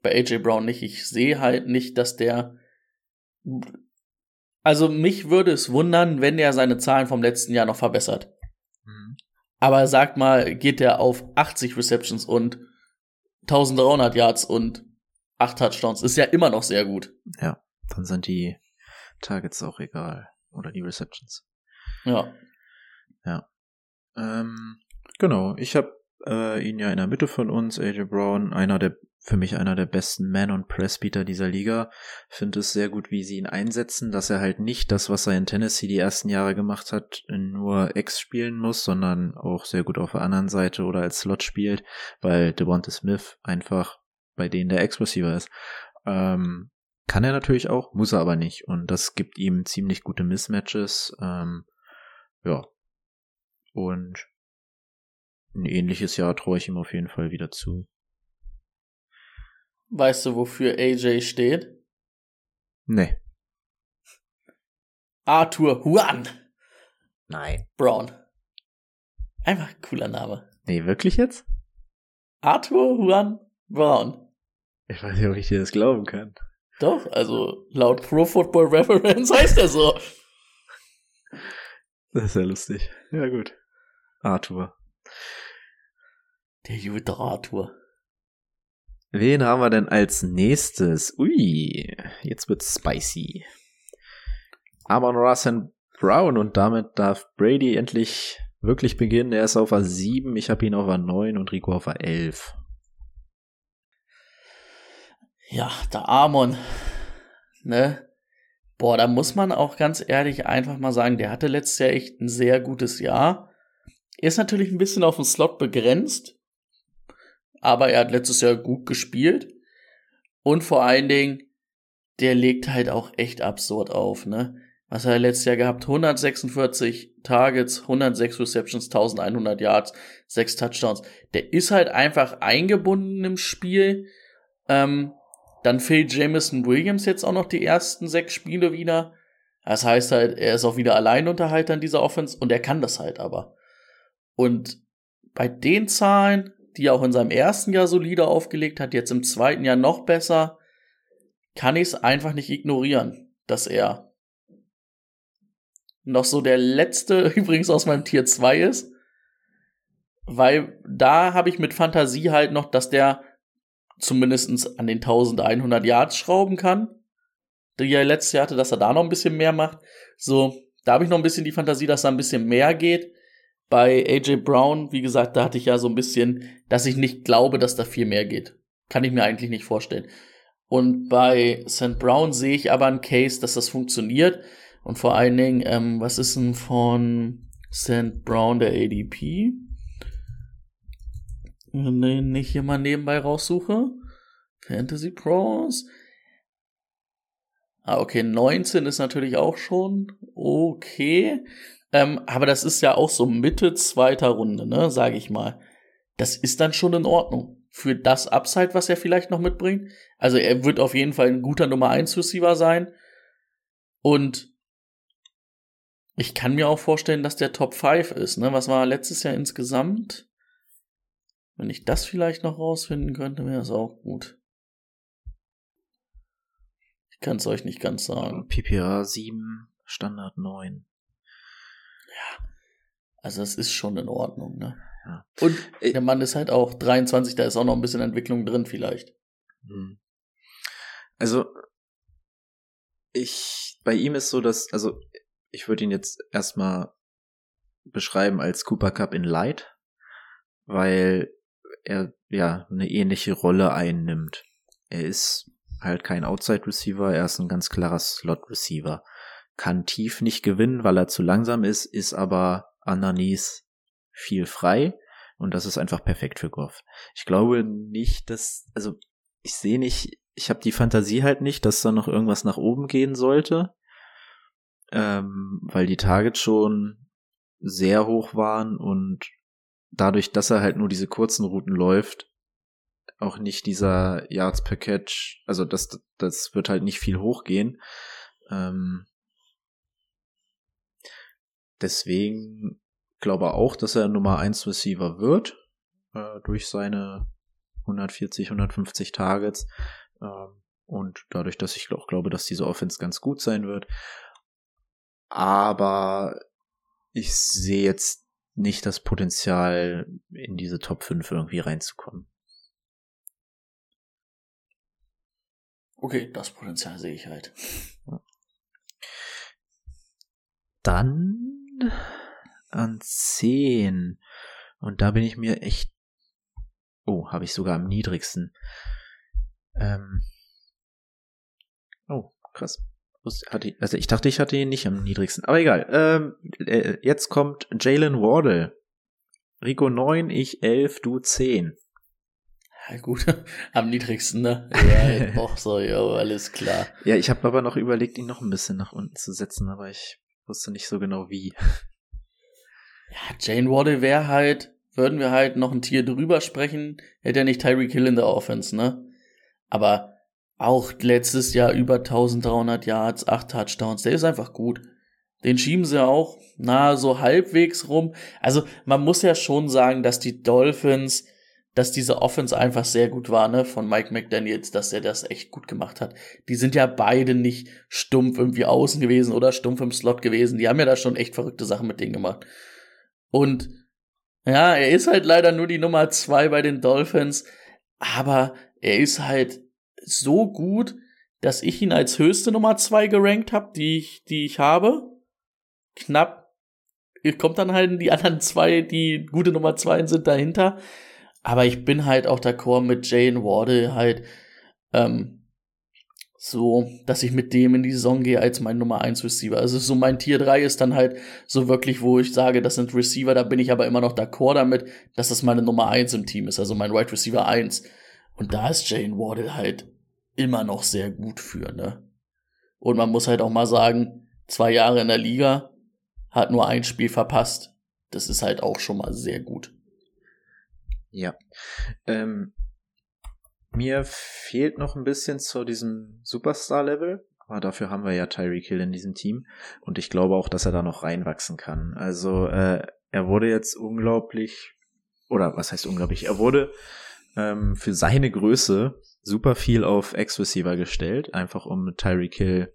bei AJ Brown nicht. Ich sehe halt nicht, dass der. Also mich würde es wundern, wenn er seine Zahlen vom letzten Jahr noch verbessert. Mhm. Aber sag mal, geht er auf 80 Receptions und 1300 Yards und 8 Touchdowns, ist ja immer noch sehr gut. Ja, dann sind die Targets auch egal. Oder die Receptions. Ja. Ja. Ähm, genau, ich habe äh, ihn ja in der Mitte von uns, AJ Brown, einer der für mich einer der besten Man- und Pressbeater dieser Liga. Finde es sehr gut, wie sie ihn einsetzen, dass er halt nicht das, was er in Tennessee die ersten Jahre gemacht hat, nur X spielen muss, sondern auch sehr gut auf der anderen Seite oder als Slot spielt, weil Devonta Smith einfach bei denen der Ex-Receiver ist. Ähm, kann er natürlich auch, muss er aber nicht. Und das gibt ihm ziemlich gute Mismatches. Ähm, ja. Und ein ähnliches Jahr traue ich ihm auf jeden Fall wieder zu. Weißt du, wofür AJ steht? Nee. Arthur Juan. Nein. Brown. Einfach cooler Name. Nee, wirklich jetzt? Arthur Juan Brown. Ich weiß nicht, ob ich dir das glauben kann. Doch, also laut Pro Football Reference *laughs* heißt er so. Das ist ja lustig. Ja, gut. Arthur. Der gute Arthur. Wen haben wir denn als nächstes? Ui, jetzt wird's spicy. Amon Russell Brown und damit darf Brady endlich wirklich beginnen. Er ist auf a 7, ich habe ihn auf a 9 und Rico auf a 11. Ja, der Amon, ne? Boah, da muss man auch ganz ehrlich einfach mal sagen, der hatte letztes Jahr echt ein sehr gutes Jahr. Ist natürlich ein bisschen auf den Slot begrenzt, aber er hat letztes Jahr gut gespielt. Und vor allen Dingen, der legt halt auch echt absurd auf, ne? Was hat er letztes Jahr gehabt? 146 Targets, 106 Receptions, 1100 Yards, 6 Touchdowns. Der ist halt einfach eingebunden im Spiel. Ähm, dann fehlt Jameson Williams jetzt auch noch die ersten sechs Spiele wieder. Das heißt halt, er ist auch wieder Alleinunterhalter in dieser Offense und er kann das halt aber. Und bei den Zahlen, die auch in seinem ersten Jahr solide aufgelegt hat, jetzt im zweiten Jahr noch besser, kann ich es einfach nicht ignorieren, dass er noch so der letzte *laughs* übrigens aus meinem Tier 2 ist. Weil da habe ich mit Fantasie halt noch, dass der zumindestens an den 1100 Yards schrauben kann. Die er letztes Jahr hatte, dass er da noch ein bisschen mehr macht. So, da habe ich noch ein bisschen die Fantasie, dass da ein bisschen mehr geht. Bei AJ Brown, wie gesagt, da hatte ich ja so ein bisschen, dass ich nicht glaube, dass da viel mehr geht. Kann ich mir eigentlich nicht vorstellen. Und bei St. Brown sehe ich aber einen Case, dass das funktioniert. Und vor allen Dingen, ähm, was ist denn von St. Brown der ADP? Nee, nicht hier mal nebenbei raussuche. Fantasy Pros. Ah, okay, 19 ist natürlich auch schon okay. Ähm, aber das ist ja auch so Mitte zweiter Runde, ne, sage ich mal. Das ist dann schon in Ordnung. Für das Upside, was er vielleicht noch mitbringt. Also er wird auf jeden Fall ein guter Nummer 1 Receiver sein. Und ich kann mir auch vorstellen, dass der Top 5 ist. Ne? Was war letztes Jahr insgesamt? Wenn ich das vielleicht noch rausfinden könnte, wäre es auch gut. Ich kann es euch nicht ganz sagen. PPA 7, Standard 9. Ja. Also es ist schon in Ordnung, ne? Ja. Und der Mann ist halt auch 23, da ist auch noch ein bisschen Entwicklung drin vielleicht. Hm. Also ich bei ihm ist so, dass also ich würde ihn jetzt erstmal beschreiben als Cooper Cup in Light, weil er ja eine ähnliche Rolle einnimmt. Er ist halt kein Outside Receiver, er ist ein ganz klarer Slot Receiver. Kann tief nicht gewinnen, weil er zu langsam ist, ist aber underneath viel frei und das ist einfach perfekt für Goff. Ich glaube nicht, dass also ich sehe nicht, ich habe die Fantasie halt nicht, dass da noch irgendwas nach oben gehen sollte ähm, weil die Targets schon sehr hoch waren und dadurch, dass er halt nur diese kurzen Routen läuft, auch nicht dieser Yards per Catch, also das, das wird halt nicht viel hochgehen. Ähm, deswegen glaube auch, dass er Nummer 1 Receiver wird, äh, durch seine 140, 150 Targets. Ähm, und dadurch, dass ich auch glaube, dass diese Offense ganz gut sein wird aber ich sehe jetzt nicht das Potenzial, in diese Top 5 irgendwie reinzukommen. Okay, das Potenzial sehe ich halt. Dann an 10. Und da bin ich mir echt. Oh, habe ich sogar am niedrigsten. Ähm. Oh, krass. Also ich dachte, ich hatte ihn nicht am niedrigsten. Aber egal. Ähm, äh, jetzt kommt Jalen Wardle. Rico 9, ich 11, du 10. Ja, gut, *laughs* am niedrigsten, ne? Ja, *laughs* doch so, ja, alles klar. Ja, ich habe aber noch überlegt, ihn noch ein bisschen nach unten zu setzen, aber ich wusste nicht so genau wie. Ja, Jane Wardle wäre halt, würden wir halt noch ein Tier drüber sprechen, hätte er nicht Tyreek Hill in der Offense, ne? Aber auch letztes Jahr über 1300 Yards, 8 Touchdowns. Der ist einfach gut. Den schieben sie auch, na, so halbwegs rum. Also, man muss ja schon sagen, dass die Dolphins, dass diese Offense einfach sehr gut war, ne, von Mike McDaniels, dass er das echt gut gemacht hat. Die sind ja beide nicht stumpf irgendwie außen gewesen oder stumpf im Slot gewesen. Die haben ja da schon echt verrückte Sachen mit denen gemacht. Und, ja, er ist halt leider nur die Nummer zwei bei den Dolphins, aber er ist halt so gut, dass ich ihn als höchste Nummer zwei gerankt habe, die ich, die ich habe. Knapp kommt dann halt die anderen zwei, die gute Nummer zwei sind dahinter. Aber ich bin halt auch d'accord mit Jane Wardle halt ähm, so, dass ich mit dem in die Saison gehe als mein Nummer 1 Receiver. Also so mein Tier 3 ist dann halt so wirklich, wo ich sage, das sind Receiver, da bin ich aber immer noch d'accord damit, dass das meine Nummer 1 im Team ist, also mein Wide Receiver 1. Und da ist Jane Wardle halt immer noch sehr gut für, ne? Und man muss halt auch mal sagen, zwei Jahre in der Liga, hat nur ein Spiel verpasst. Das ist halt auch schon mal sehr gut. Ja. Ähm, mir fehlt noch ein bisschen zu diesem Superstar-Level, aber dafür haben wir ja Tyreek Hill in diesem Team und ich glaube auch, dass er da noch reinwachsen kann. Also äh, er wurde jetzt unglaublich, oder was heißt unglaublich, er wurde ähm, für seine Größe super viel auf Ex-Receiver gestellt, einfach um Tyreek Hill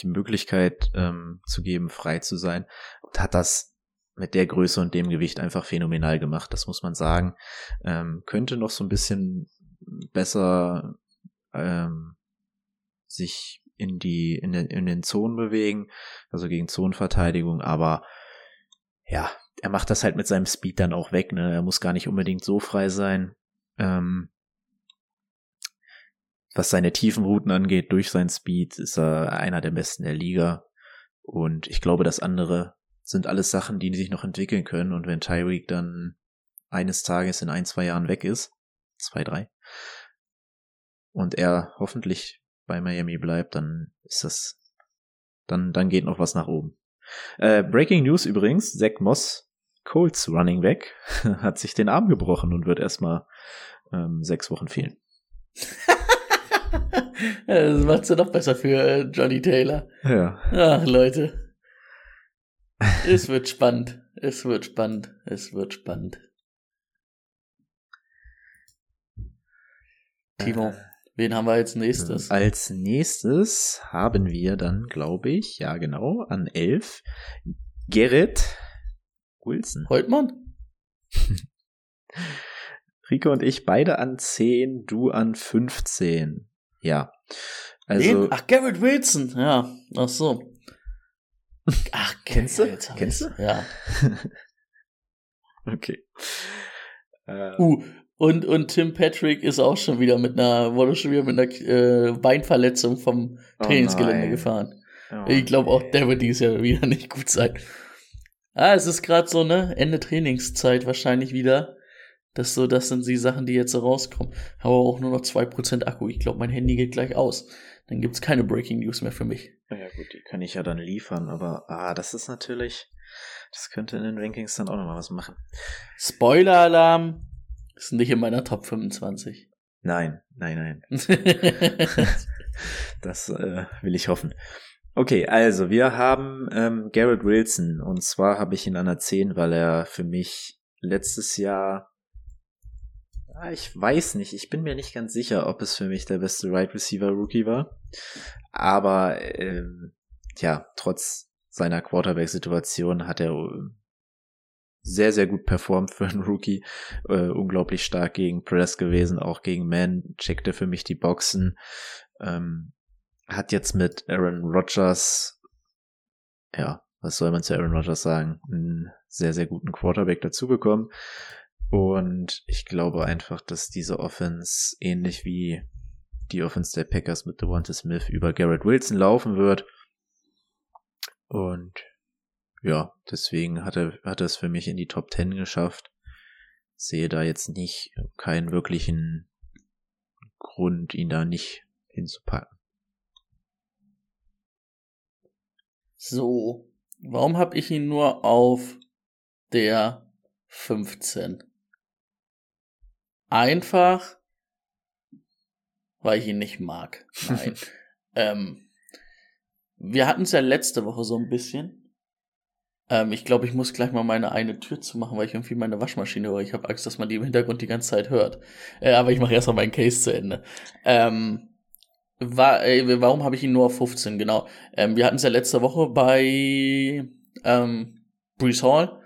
die Möglichkeit ähm, zu geben, frei zu sein und hat das mit der Größe und dem Gewicht einfach phänomenal gemacht, das muss man sagen. Ähm, könnte noch so ein bisschen besser ähm, sich in die in den, in den Zonen bewegen, also gegen Zonenverteidigung, aber ja, er macht das halt mit seinem Speed dann auch weg, ne? Er muss gar nicht unbedingt so frei sein. Ähm, was seine tiefen Routen angeht, durch sein Speed ist er einer der besten der Liga. Und ich glaube, das andere sind alles Sachen, die sich noch entwickeln können. Und wenn Tyreek dann eines Tages in ein, zwei Jahren weg ist, zwei, drei, und er hoffentlich bei Miami bleibt, dann ist das, dann, dann geht noch was nach oben. Äh, Breaking News übrigens, Zach Moss, Colts Running Back, *laughs* hat sich den Arm gebrochen und wird erstmal ähm, sechs Wochen fehlen. *laughs* das macht's ja noch besser für äh, Johnny Taylor. Ja. Ach, Leute. Es wird spannend. Es wird spannend. Es wird spannend. Timo, äh, wen haben wir als nächstes? Als nächstes haben wir dann, glaube ich, ja genau, an elf Gerrit Wilson. Holtmann? *laughs* Rico und ich beide an 10, du an 15. Ja. Also. Wen? Ach, Garrett Wilson, ja. Ach so. Ach, *laughs* kennst du? Kennst du? Ja. *laughs* okay. Uh, und, und Tim Patrick ist auch schon wieder mit einer, wurde schon wieder mit einer äh, Beinverletzung vom oh Trainingsgelände oh gefahren. Oh ich glaube auch, der wird dieses Jahr wieder *laughs* nicht gut sein. Ah, es ist gerade so, ne? Ende Trainingszeit wahrscheinlich wieder. Das so, das sind die Sachen, die jetzt so rauskommen. Habe auch nur noch 2% Akku. Ich glaube, mein Handy geht gleich aus. Dann gibt's keine Breaking News mehr für mich. Ja gut, die kann ich ja dann liefern, aber ah, das ist natürlich, das könnte in den Rankings dann auch nochmal was machen. Spoiler-Alarm ist nicht in meiner Top 25. Nein, nein, nein. *laughs* *laughs* das äh, will ich hoffen. Okay, also wir haben ähm, Garrett Wilson und zwar habe ich ihn an der 10, weil er für mich letztes Jahr Ah, ich weiß nicht. Ich bin mir nicht ganz sicher, ob es für mich der beste Right Receiver Rookie war. Aber ähm, ja, trotz seiner Quarterback-Situation hat er äh, sehr, sehr gut performt für einen Rookie. Äh, unglaublich stark gegen Press gewesen, auch gegen Man. Checkte für mich die Boxen. Ähm, hat jetzt mit Aaron Rodgers, ja, was soll man zu Aaron Rodgers sagen, einen sehr, sehr guten Quarterback dazu bekommen. Und ich glaube einfach, dass diese Offense ähnlich wie die Offense der Packers mit Devonta Smith über Garrett Wilson laufen wird. Und ja, deswegen hat er, hat er es für mich in die Top 10 geschafft. Sehe da jetzt nicht keinen wirklichen Grund, ihn da nicht hinzupacken. So, warum habe ich ihn nur auf der 15? Einfach, weil ich ihn nicht mag. Nein. *laughs* ähm, wir hatten es ja letzte Woche so ein bisschen. Ähm, ich glaube, ich muss gleich mal meine eine Tür zu machen, weil ich irgendwie meine Waschmaschine höre. Ich habe Angst, dass man die im Hintergrund die ganze Zeit hört. Äh, aber ich mache erstmal meinen Case zu Ende. Ähm, war, äh, warum habe ich ihn nur auf 15? Genau. Ähm, wir hatten es ja letzte Woche bei ähm, Brees Hall.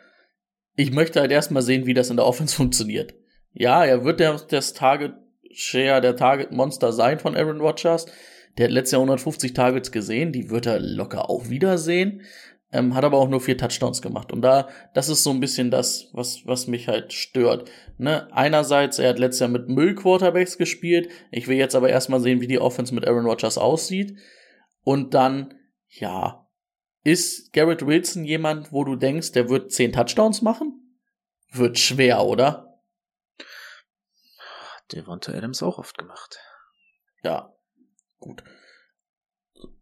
Ich möchte halt erstmal sehen, wie das in der Offense *laughs* funktioniert. Ja, er wird der, das Target Share, der Target Monster sein von Aaron Rodgers. Der hat letztes Jahr 150 Targets gesehen, die wird er locker auch wieder sehen. Ähm, hat aber auch nur vier Touchdowns gemacht. Und da, das ist so ein bisschen das, was, was mich halt stört. Ne? Einerseits, er hat letztes Jahr mit Müll-Quarterbacks gespielt. Ich will jetzt aber erstmal sehen, wie die Offense mit Aaron Rodgers aussieht. Und dann, ja, ist Garrett Wilson jemand, wo du denkst, der wird zehn Touchdowns machen? Wird schwer, oder? Devonta Adams auch oft gemacht. Ja, gut.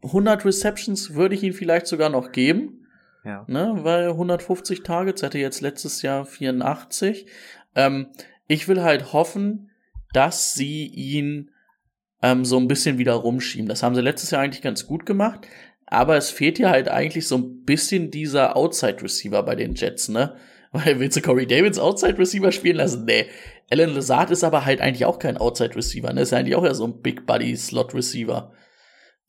100 Receptions würde ich ihn vielleicht sogar noch geben. Ja. Ne, weil 150 Targets hatte jetzt letztes Jahr 84. Ähm, ich will halt hoffen, dass sie ihn ähm, so ein bisschen wieder rumschieben. Das haben sie letztes Jahr eigentlich ganz gut gemacht. Aber es fehlt ja halt eigentlich so ein bisschen dieser Outside-Receiver bei den Jets, ne? Weil willst du Corey Davids Outside-Receiver spielen lassen? Nee. Alan Lazard ist aber halt eigentlich auch kein Outside-Receiver, ne? Ist ja eigentlich auch ja so ein Big Buddy Slot-Receiver.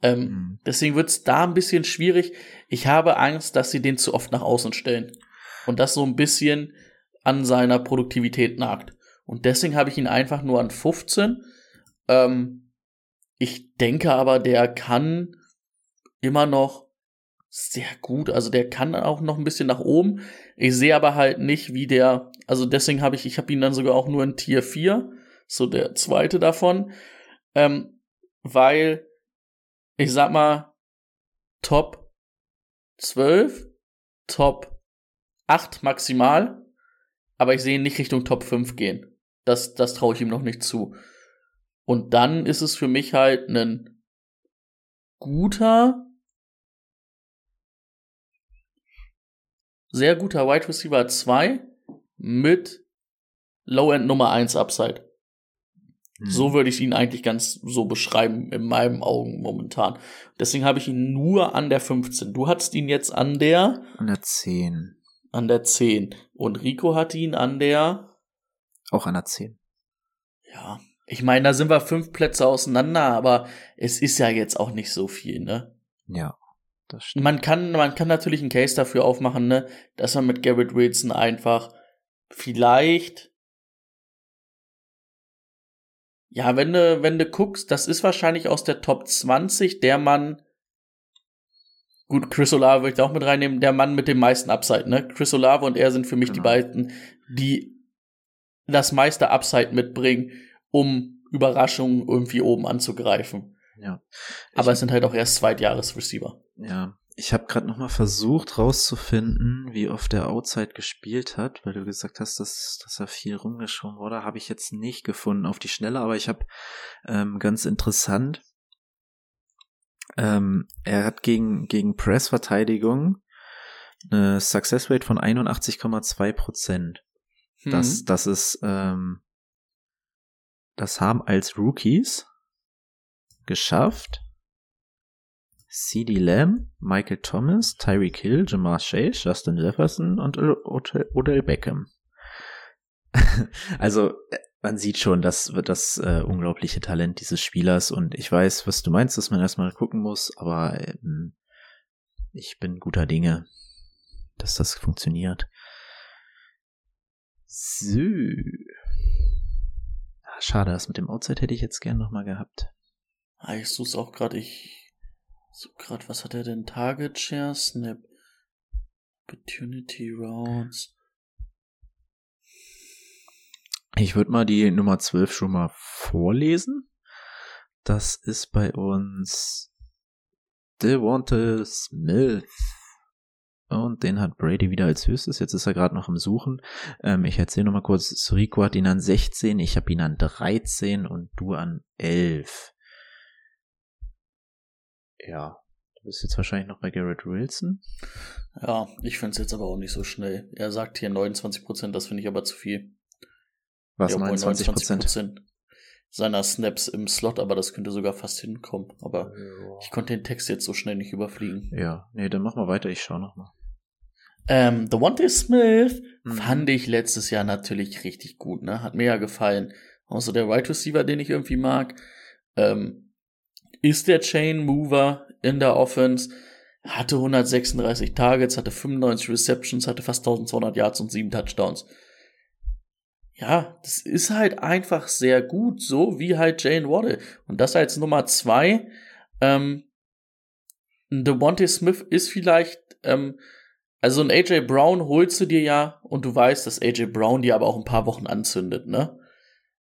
Ähm, Mhm. Deswegen wird's da ein bisschen schwierig. Ich habe Angst, dass sie den zu oft nach außen stellen. Und das so ein bisschen an seiner Produktivität nagt. Und deswegen habe ich ihn einfach nur an 15. Ähm, ich denke aber, der kann immer noch sehr gut. Also der kann auch noch ein bisschen nach oben. Ich sehe aber halt nicht, wie der. Also deswegen habe ich, ich habe ihn dann sogar auch nur in Tier 4, so der zweite davon. Ähm, weil, ich sag mal, Top 12, Top 8 maximal, aber ich sehe ihn nicht Richtung Top 5 gehen. Das, das traue ich ihm noch nicht zu. Und dann ist es für mich halt ein guter, sehr guter Wide Receiver 2 mit Low-End Nummer 1 Upside. Mhm. So würde ich ihn eigentlich ganz so beschreiben, in meinen Augen momentan. Deswegen habe ich ihn nur an der 15. Du hattest ihn jetzt an der, An der 10. an der 10. Und Rico hat ihn an der, Auch an der 10. ja. Ich meine, da sind wir fünf Plätze auseinander, aber es ist ja jetzt auch nicht so viel, ne? Ja. Man kann, man kann natürlich einen Case dafür aufmachen, ne, dass man mit Garrett Wilson einfach vielleicht ja, wenn du, wenn du guckst, das ist wahrscheinlich aus der Top 20 der Mann, gut, Chris Olave würde ich da auch mit reinnehmen, der Mann mit dem meisten Upside, ne? Chris Olave und er sind für mich die Genau. beiden, die das meiste Upside mitbringen, um Überraschungen irgendwie oben anzugreifen. Ja. Aber Ich- es sind halt auch erst Zweitjahres-Receiver. Ja, ich habe gerade noch mal versucht rauszufinden, wie oft der Outside gespielt hat, weil du gesagt hast, dass, dass er viel rumgeschoben wurde. Habe ich jetzt nicht gefunden auf die Schnelle, aber ich habe ähm, ganz interessant, ähm, er hat gegen, gegen Press-Verteidigung eine Success Rate von 81,2 Prozent. Das, Mhm. das ist, ähm, das haben als Rookies geschafft CD Lamb, Michael Thomas, Tyreek Hill, Jamar Chase, Justin Jefferson und Odell Beckham. *laughs* also äh, man sieht schon, das das äh, unglaubliche Talent dieses Spielers und ich weiß, was du meinst, dass man erstmal gucken muss, aber ähm, ich bin guter Dinge, dass das funktioniert. So. Ah, Schade, das mit dem Outside hätte ich jetzt gern nochmal gehabt. Ah, ich such's auch gerade, ich such grad, was hat er denn? Target Share, Snap, Opportunity Rounds. Ich würde mal die Nummer 12 schon mal vorlesen. Das ist bei uns Devonta Smith. Und den hat Brady wieder als höchstes. Jetzt ist er gerade noch im Suchen. Ähm, ich erzähle noch mal kurz. Rico hat ihn an 16, ich habe ihn an 13 und du an 11. Ja, du bist jetzt wahrscheinlich noch bei Garrett Wilson. Ja, ich find's jetzt aber auch nicht so schnell. Er sagt hier 29%, das finde ich aber zu viel. Was, Ja, obwohl 29 Prozent? 29% seiner Snaps im Slot, aber das könnte sogar fast hinkommen. Aber ich konnte den Text jetzt so schnell nicht überfliegen. Ja, nee, dann mach mal weiter, ich schau noch mal. Ähm, The One Smith Mhm. fand ich letztes Jahr natürlich richtig gut, ne? Hat mir ja gefallen. Außer der Wide Receiver, den ich irgendwie mag. Ähm, ist der Chain Mover in der Offense. Hatte 136 Targets, hatte 95 Receptions, hatte fast 1200 Yards und 7 Touchdowns. Ja, das ist halt einfach sehr gut, so wie halt Jane Waddle. Und das als Nummer zwei. Ähm, Devontae Smith ist vielleicht, ähm, also ein AJ Brown holst du dir ja und du weißt, dass AJ Brown dir aber auch ein paar Wochen anzündet, ne?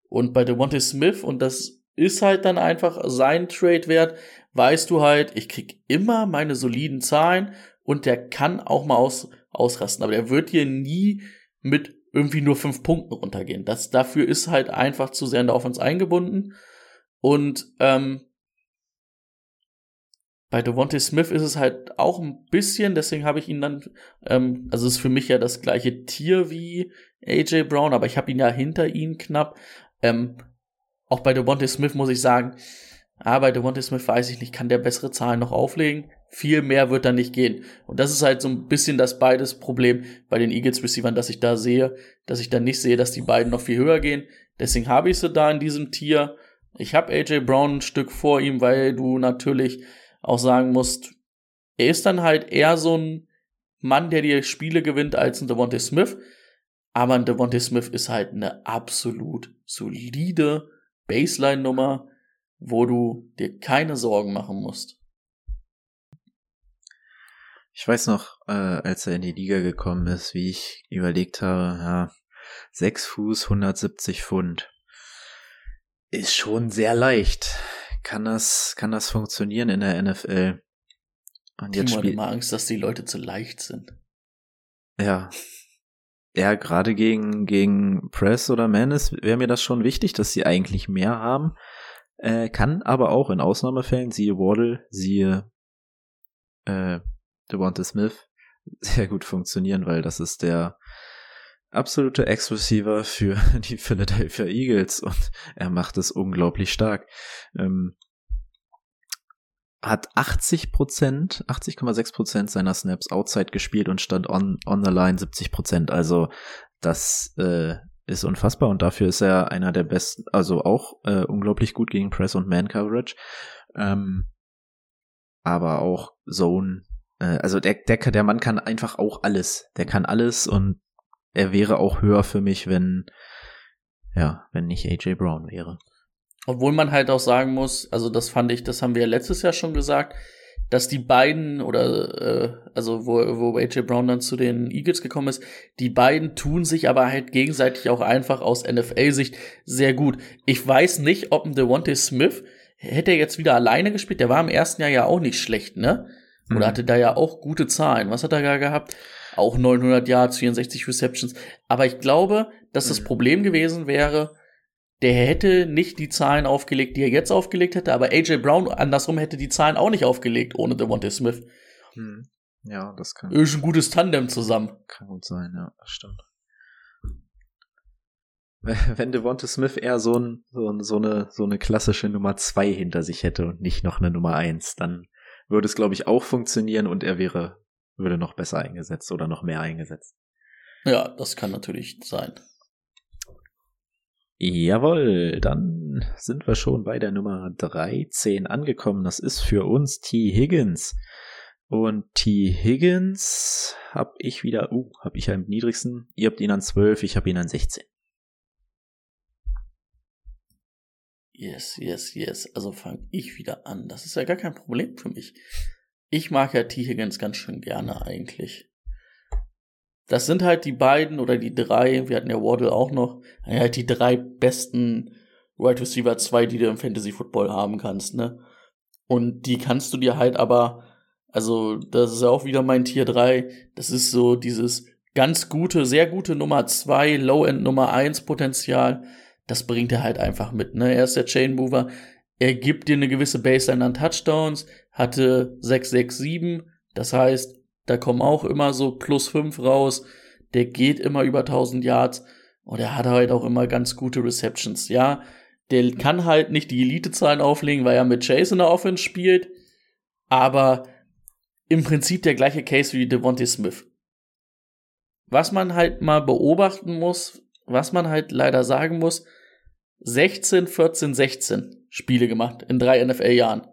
Und bei Devontae Smith, und das ist halt dann einfach sein Trade wert, weißt du halt, ich krieg immer meine soliden Zahlen und der kann auch mal aus, ausrasten, aber der wird dir nie mit irgendwie nur fünf Punkten runtergehen. Das, dafür ist halt einfach zu sehr in der Offense eingebunden und, ähm, Bei Devontae Smith ist es halt auch ein bisschen, deswegen habe ich ihn dann, ähm, also ist für mich ja das gleiche Tier wie AJ Brown, aber ich habe ihn ja hinter ihm knapp. Ähm, auch bei Devontae Smith muss ich sagen, ah, bei Devontae Smith weiß ich nicht, kann der bessere Zahlen noch auflegen? Viel mehr wird da nicht gehen. Und das ist halt so ein bisschen das beides Problem bei den Eagles Receivern, dass ich da sehe, dass ich da nicht sehe, dass die beiden noch viel höher gehen. Deswegen habe ich sie da in diesem Tier. Ich habe AJ Brown ein Stück vor ihm, weil du natürlich auch sagen musst, er ist dann halt eher so ein Mann, der dir Spiele gewinnt als ein Devontae Smith. Aber ein Devontae Smith ist halt eine absolut solide Baseline-Nummer, wo du dir keine Sorgen machen musst. Ich weiß noch, äh, als er in die Liga gekommen ist, wie ich überlegt habe, ja, 6 Fuß, 170 Pfund. Ist schon sehr leicht kann das, kann das funktionieren in der NFL? Und jetzt spielt immer Angst, dass die Leute zu leicht sind. Ja. Ja, gerade gegen, gegen Press oder Man wäre mir das schon wichtig, dass sie eigentlich mehr haben. Äh, kann aber auch in Ausnahmefällen, siehe Waddle, siehe äh, Devonta Smith, sehr gut funktionieren, weil das ist der absolute Ex-Receiver für *laughs* die Philadelphia Eagles und er macht es unglaublich stark. Ähm, hat 80 Prozent, 80,6 Prozent seiner Snaps outside gespielt und stand on, on the line 70 Prozent. Also das äh, ist unfassbar und dafür ist er einer der besten, also auch äh, unglaublich gut gegen Press und Man Coverage. Ähm, aber auch Zone. Äh, also der, der, der Mann kann einfach auch alles. Der kann alles und er wäre auch höher für mich, wenn, ja, wenn nicht AJ Brown wäre. Obwohl man halt auch sagen muss, also das fand ich, das haben wir ja letztes Jahr schon gesagt, dass die beiden oder äh, also wo, wo AJ Brown dann zu den Eagles gekommen ist, die beiden tun sich aber halt gegenseitig auch einfach aus NFL-Sicht sehr gut. Ich weiß nicht, ob ein Devontae Smith hätte er jetzt wieder alleine gespielt. Der war im ersten Jahr ja auch nicht schlecht, ne? Oder mhm. hatte da ja auch gute Zahlen. Was hat er da gehabt? Auch 900 Yards, 64 Receptions. Aber ich glaube, dass das mhm. Problem gewesen wäre, der hätte nicht die Zahlen aufgelegt, die er jetzt aufgelegt hätte, aber AJ Brown andersrum hätte die Zahlen auch nicht aufgelegt ohne Devontae Smith. Hm. Ja, das kann. Ist ein gutes Tandem zusammen. Kann gut sein, ja, das stimmt. Wenn Devonta Smith eher so, ein, so, so, eine, so eine klassische Nummer zwei hinter sich hätte und nicht noch eine Nummer eins, dann würde es, glaube ich, auch funktionieren und er wäre würde noch besser eingesetzt oder noch mehr eingesetzt. Ja, das kann natürlich sein. Jawohl, dann sind wir schon bei der Nummer 13 angekommen. Das ist für uns T. Higgins. Und T. Higgins habe ich wieder, uh, habe ich am niedrigsten. Ihr habt ihn an 12, ich habe ihn an 16. Yes, yes, yes. Also fange ich wieder an. Das ist ja gar kein Problem für mich. Ich mag ja T. Higgins ganz schön gerne eigentlich. Das sind halt die beiden oder die drei, wir hatten ja Waddle auch noch, halt die drei besten Wide Receiver 2, die du im Fantasy Football haben kannst, ne? Und die kannst du dir halt aber, also das ist ja auch wieder mein Tier 3, das ist so dieses ganz gute, sehr gute Nummer 2, Low-End Nummer 1 Potenzial, das bringt er halt einfach mit, ne? Er ist der Chain Mover, er gibt dir eine gewisse Baseline an Touchdowns, hatte 667, das heißt, da kommen auch immer so plus 5 raus, der geht immer über 1000 Yards und er hat halt auch immer ganz gute Receptions, ja. Der kann halt nicht die Elite-Zahlen auflegen, weil er mit Chase in der Offense spielt, aber im Prinzip der gleiche Case wie Devontae Smith. Was man halt mal beobachten muss, was man halt leider sagen muss, 16, 14, 16 Spiele gemacht in drei NFL-Jahren.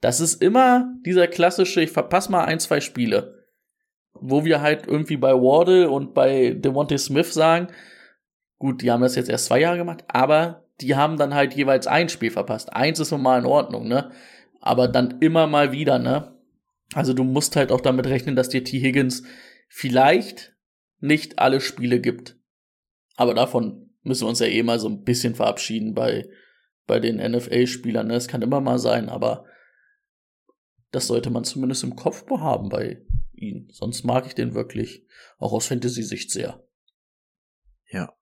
Das ist immer dieser klassische, ich verpasse mal ein, zwei Spiele. Wo wir halt irgendwie bei Wardle und bei Devontae Smith sagen, gut, die haben das jetzt erst zwei Jahre gemacht, aber die haben dann halt jeweils ein Spiel verpasst. Eins ist normal in Ordnung, ne? Aber dann immer mal wieder, ne? Also du musst halt auch damit rechnen, dass dir T. Higgins vielleicht nicht alle Spiele gibt. Aber davon müssen wir uns ja eh mal so ein bisschen verabschieden bei, bei den NFL-Spielern. Ne? Es kann immer mal sein, aber das sollte man zumindest im Kopf behaben bei ihm. Sonst mag ich den wirklich auch aus Fantasy-Sicht sehr. Ja.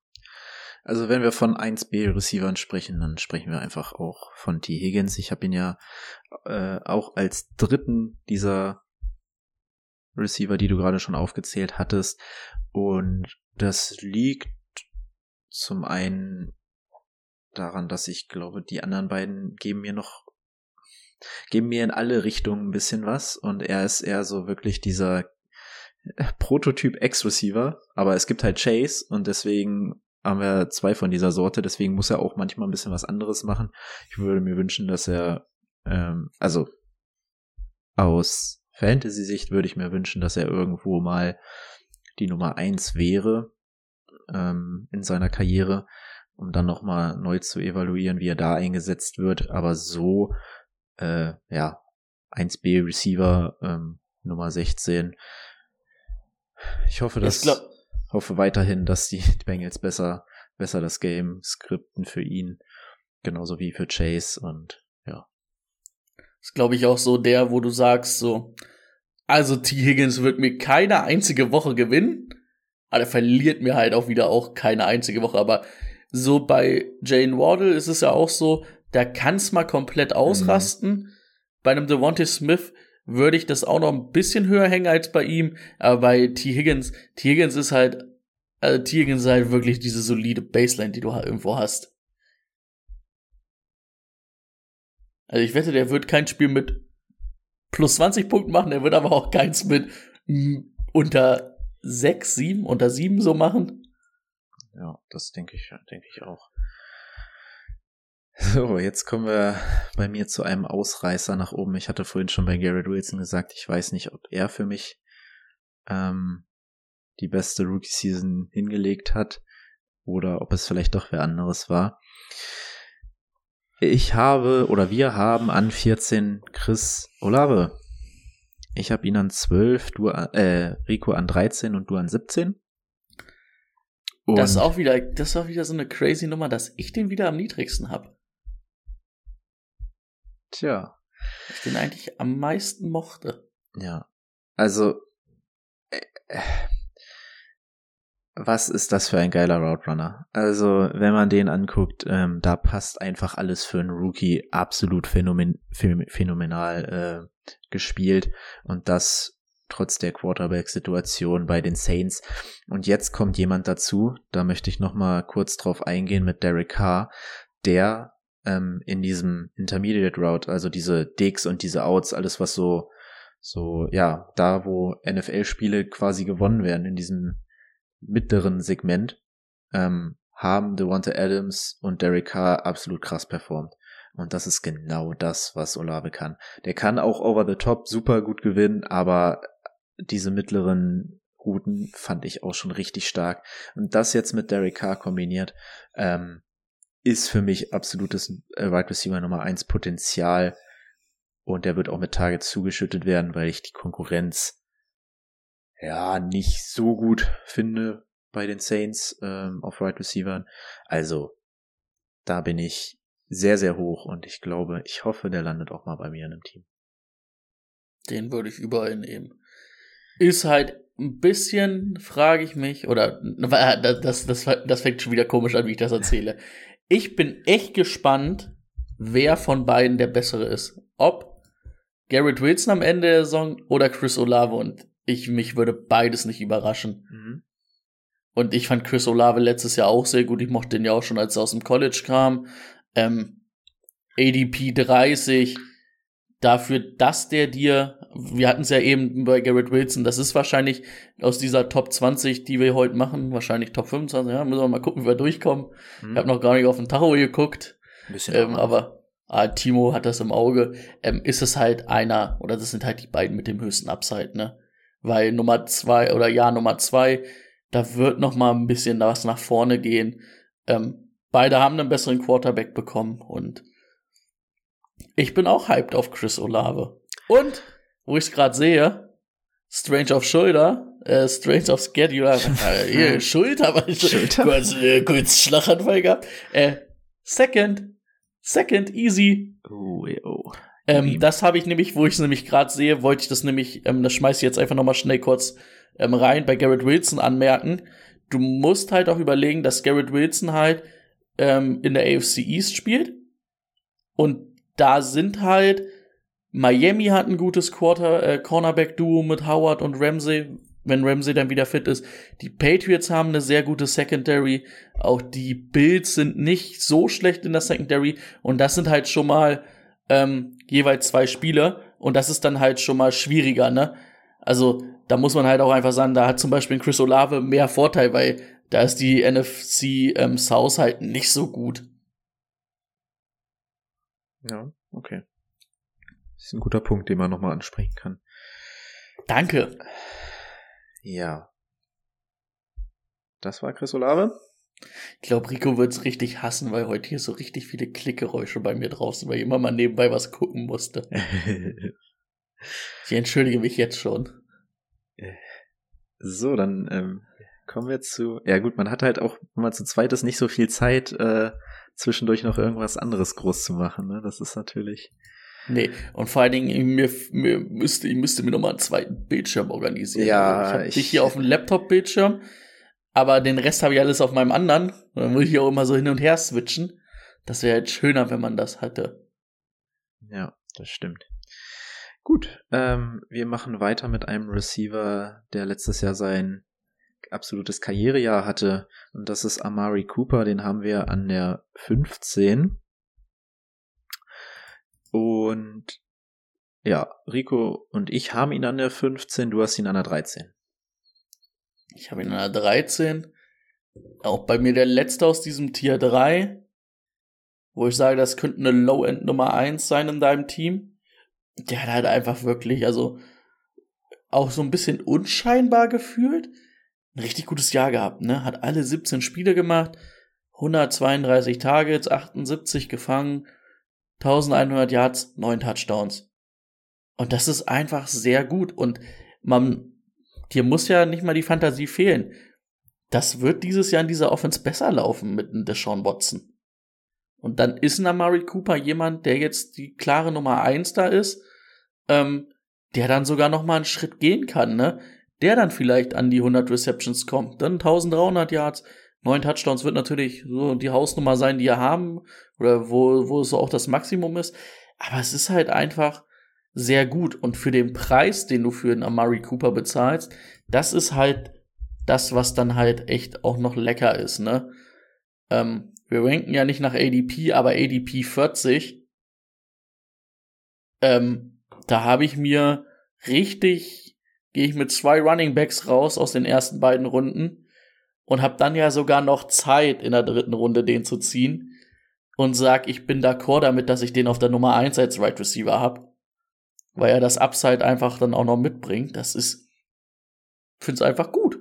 Also wenn wir von 1B-Receivern sprechen, dann sprechen wir einfach auch von T. Higgins. Ich habe ihn ja äh, auch als dritten dieser Receiver, die du gerade schon aufgezählt hattest. Und das liegt zum einen daran, dass ich glaube, die anderen beiden geben mir noch, geben mir in alle Richtungen ein bisschen was. Und er ist eher so wirklich dieser Prototyp Ex-Receiver. Aber es gibt halt Chase und deswegen haben wir zwei von dieser Sorte, deswegen muss er auch manchmal ein bisschen was anderes machen. Ich würde mir wünschen, dass er, ähm, also aus Fantasy-Sicht würde ich mir wünschen, dass er irgendwo mal die Nummer eins wäre ähm, in seiner Karriere, um dann nochmal neu zu evaluieren, wie er da eingesetzt wird. Aber so, äh, ja, 1B Receiver ähm, Nummer 16. Ich hoffe, dass Ich hoffe weiterhin, dass die *laughs* Bengals besser besser das Game skripten für ihn, genauso wie für Chase und ja. ist, glaube ich, auch so der, wo du sagst, so, also T. Higgins wird mir keine einzige Woche gewinnen, aber er verliert mir halt auch wieder auch keine einzige Woche. Aber so bei Jane Wardle ist es ja auch so, da kann's mal komplett ausrasten. Bei einem Devontae Smith würde ich das auch noch ein bisschen höher hängen als bei ihm, aber bei T. Higgins, T. Higgins ist halt, also T. Higgins ist halt wirklich diese solide Baseline, die du halt irgendwo hast. Also ich wette, der wird kein Spiel mit plus 20 Punkten machen, der wird aber auch keins mit mm, unter 6, 7, unter 7 so machen. Ja, das denke ich, denke ich auch. So, jetzt kommen wir bei mir zu einem Ausreißer nach oben. Ich hatte vorhin schon bei Garrett Wilson gesagt, ich weiß nicht, ob er für mich ähm, die beste Rookie-Season hingelegt hat oder ob es vielleicht doch wer anderes war. Ich habe oder wir haben an 14 Chris Olave. Ich habe ihn an 12, du äh, Rico an 13 und du an 17. Und Das ist auch wieder, das ist auch wieder so eine crazy Nummer, dass ich den wieder am niedrigsten habe. Tja, Ich den eigentlich am meisten mochte. Ja, also äh, äh, was ist das für ein geiler Route Runner? Also wenn man den anguckt, ähm, da passt einfach alles für einen Rookie absolut phänomen phän- phänomenal äh, gespielt und das trotz der Quarterback-Situation bei den Saints. Und jetzt kommt jemand dazu, da möchte ich noch mal kurz drauf eingehen mit Derek Carr, der ähm, in diesem Intermediate Route, also diese Digs und diese Outs, alles was so so, ja, da wo NFL-Spiele quasi gewonnen werden in diesem mittleren Segment, ähm, haben Devonta Adams und Derek Carr absolut krass performt. Und das ist genau das, was Olave kann. Der kann auch over the top super gut gewinnen, aber diese mittleren Routen fand ich auch schon richtig stark. Und das jetzt mit Derek Carr kombiniert, ähm, ist für mich absolutes äh, Wide Receiver Nummer 1 Potenzial. Und der wird auch mit Targets zugeschüttet werden, weil ich die Konkurrenz ja nicht so gut finde bei den Saints ähm, auf Wide Receivern. Also da bin ich sehr, sehr hoch und ich glaube, ich hoffe, der landet auch mal bei mir in einem Team. Den würde ich überall nehmen. Ist halt ein bisschen, frage ich mich, oder das, das, das fängt schon wieder komisch an, wie ich das erzähle. Ich bin echt gespannt, wer von beiden der bessere ist. Ob Garrett Wilson am Ende der Saison oder Chris Olave und ich, mich würde beides nicht überraschen. Und ich fand Chris Olave letztes Jahr auch sehr gut. Ich mochte den ja auch schon, als er aus dem College kam. Ähm, ADP 30. Dafür, dass der dir, wir hatten es ja eben bei Garrett Wilson, das ist wahrscheinlich aus dieser Top 20, die wir heute machen, wahrscheinlich Top 25, ja, müssen wir mal gucken, wie wir durchkommen. Mhm. Ich habe noch gar nicht auf den Tacho geguckt. Ein bisschen Ähm, aber ah, Timo hat das im Auge. Ähm, ist es halt einer, oder das sind halt die beiden mit dem höchsten Upside, ne? Weil Nummer zwei oder Jahr Nummer zwei, da wird noch mal ein bisschen was nach vorne gehen. Ähm, beide haben einen besseren Quarterback bekommen und ich bin auch hyped auf Chris Olave. Und, wo ich es gerade sehe, Strange auf Schulter, äh, Strange auf Schedule, äh, *laughs* Schulter, aber ich Schulter? kurz, äh, kurz Schlaganfall gehabt. Äh, second, second, easy. Oh, oh. Ähm, das habe ich nämlich, wo ich es nämlich gerade sehe, wollte ich das nämlich, ähm, das schmeiß ich jetzt einfach nochmal schnell kurz ähm, rein, bei Garrett Wilson anmerken. du musst halt auch überlegen, dass Garrett Wilson halt ähm, in der AFC East spielt. Und da sind halt Miami hat ein gutes Quarter äh, Cornerback-Duo mit Howard und Ramsey, wenn Ramsey dann wieder fit ist. Die Patriots haben eine sehr gute Secondary. Auch die Bills sind nicht so schlecht in der Secondary. Und das sind halt schon mal ähm, jeweils zwei Spieler. Und das ist dann halt schon mal schwieriger, ne? Also, da muss man halt auch einfach sagen, da hat zum Beispiel Chris Olave mehr Vorteil, weil da ist die NFC ähm, South halt nicht so gut. Ja, okay. Das ist ein guter Punkt, den man nochmal ansprechen kann. Danke. Ja. Das war Chris Olave. Ich glaube, Rico wird's richtig hassen, weil heute hier so richtig viele Klickgeräusche bei mir draußen, weil ich immer mal nebenbei was gucken musste. *laughs* ich entschuldige mich jetzt schon. So, dann ähm, kommen wir zu. Ja gut, man hat halt auch, wenn man zu zweit ist, nicht so viel Zeit, äh, zwischendurch noch irgendwas anderes groß zu machen. Ne? Das ist natürlich. Nee, und vor allen Dingen, mir, mir müsste, ich müsste mir nochmal einen zweiten Bildschirm organisieren. Ja, ich habe ich- dich hier auf dem Laptop-Bildschirm, aber den Rest habe ich alles auf meinem anderen. Und dann muss ich auch immer so hin und her switchen. Das wäre jetzt schöner, wenn man das hatte. Ja, das stimmt. Gut, ähm, wir machen weiter mit einem Receiver, der letztes Jahr sein absolutes Karrierejahr hatte. Und das ist Amari Cooper, den haben wir an der 15. Und ja, Rico und ich haben ihn an der 15, du hast ihn an der 13. Ich habe ihn an der 13. Auch bei mir der letzte aus diesem Tier 3. Wo ich sage, das könnte eine Low-End Nummer 1 sein in deinem Team. Der hat halt einfach wirklich, also auch so ein bisschen unscheinbar gefühlt. Ein richtig gutes Jahr gehabt, ne? Hat alle 17 Spiele gemacht. 132 Targets, 78 gefangen, 1100 Yards, 9 Touchdowns. Und das ist einfach sehr gut. Und man, dir muss ja nicht mal die Fantasie fehlen. Das wird dieses Jahr in dieser Offense besser laufen mit einem Deshaun Watson. Und dann ist ein Amari Cooper jemand, der jetzt die klare Nummer eins da ist, ähm, der dann sogar noch mal einen Schritt gehen kann, ne? Der dann vielleicht an die 100 Receptions kommt, dann 1300 Yards, 9 Touchdowns wird natürlich so die Hausnummer sein, die wir haben, oder wo, wo so auch das Maximum ist. Aber es ist halt einfach sehr gut. Und für den Preis, den du für einen Amari Cooper bezahlst, das ist halt das, was dann halt echt auch noch lecker ist, ne? Ähm, wir ranken ja nicht nach ADP, aber ADP 40. Ähm, da habe ich mir richtig, gehe ich mit zwei Running Backs raus aus den ersten beiden Runden und habe dann ja sogar noch Zeit in der dritten Runde den zu ziehen und sag, ich bin d'accord damit, dass ich den auf der Nummer 1 als Right Receiver hab, weil er das Upside einfach dann auch noch mitbringt. Das ist, find's einfach gut.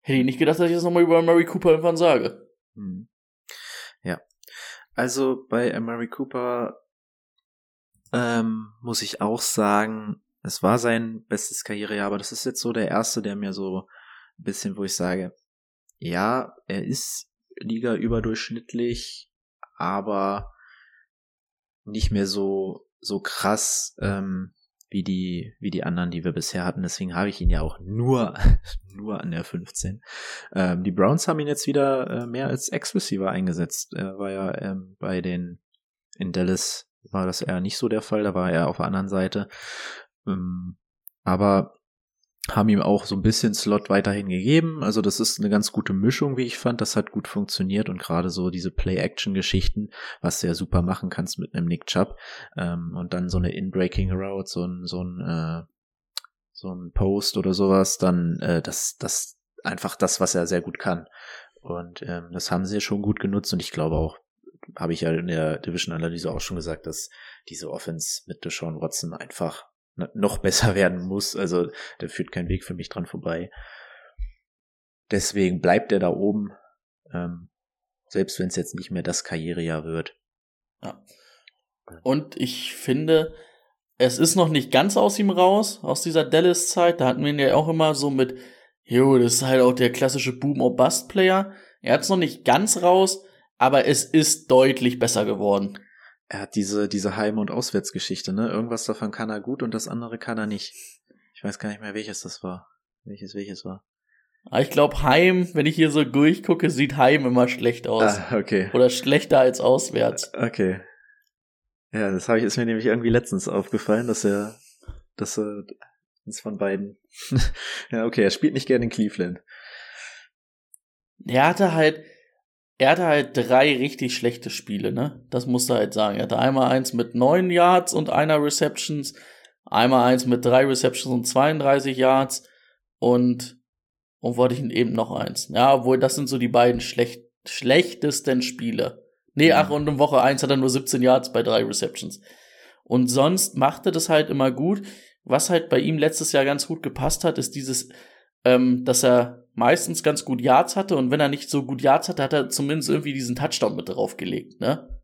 Hätte ich nicht gedacht, dass ich das nochmal über Murray Cooper irgendwann sage. Hm. Ja. Also bei Amari Cooper ähm, muss ich auch sagen, es war sein bestes Karrierejahr, aber das ist jetzt so der erste, der mir so ein bisschen, wo ich sage, ja, er ist Liga überdurchschnittlich, aber nicht mehr so so krass ähm, wie die wie die anderen, die wir bisher hatten. Deswegen habe ich ihn ja auch nur *laughs* nur an der 15. Ähm, die Browns haben ihn jetzt wieder äh, mehr als Ex-Receiver eingesetzt. Er war ja ähm, bei den in Dallas war das eher nicht so der Fall. Da war er auf der anderen Seite. Ähm, aber haben ihm auch so ein bisschen Slot weiterhin gegeben. Also das ist eine ganz gute Mischung, wie ich fand. Das hat gut funktioniert und gerade so diese Play-Action-Geschichten, was du ja super machen kannst mit einem Nick Chubb ähm, und dann so eine In-Breaking-Route, so ein, so ein, äh, so ein Post oder sowas, dann äh, das, das einfach das, was er sehr gut kann. Und ähm, das haben sie ja schon gut genutzt und ich glaube auch, habe ich ja in der Division-Analyse auch schon gesagt, dass diese Offense mit Deshaun Watson einfach noch *laughs* besser werden muss. Also da führt kein Weg für mich dran vorbei. Deswegen bleibt er da oben, ähm, selbst wenn es jetzt nicht mehr das Karrierejahr wird. Ja. Und ich finde, es ist noch nicht ganz aus ihm raus, aus dieser Dallas-Zeit. Da hatten wir ihn ja auch immer so mit, jo, das ist halt auch der klassische Boom-or-Bust-Player. Er hat es noch nicht ganz raus, aber es ist deutlich besser geworden. Er hat diese, diese Heim- und Auswärtsgeschichte, ne? Irgendwas davon kann er gut und das andere kann er nicht. Ich weiß gar nicht mehr, welches das war. Welches, welches war. Ah, Ich glaube, Heim, wenn ich hier so durchgucke, sieht Heim immer schlecht aus. Ah, okay. Oder schlechter als auswärts. Okay. Ja, das habe ich, ist mir nämlich irgendwie letztens aufgefallen, dass er, dass er uns von beiden. *laughs* ja, okay, er spielt nicht gerne in Cleveland. Er hatte halt, er hatte halt drei richtig schlechte Spiele, ne? Das musst du halt sagen. Er hatte einmal eins mit neun Yards und einer Receptions, einmal eins mit drei Receptions und 32 Yards und, und wollte ich eben noch eins. Ja, obwohl das sind so die beiden schlecht, schlechtesten Spiele. Nee, ach, und in Woche eins hat er nur 17 Yards bei drei Receptions. Und sonst machte das halt immer gut. Was halt bei ihm letztes Jahr ganz gut gepasst hat, ist dieses, ähm, dass er meistens ganz gut Yards hatte und wenn er nicht so gut Yards hatte, hat er zumindest irgendwie diesen Touchdown mit draufgelegt, ne?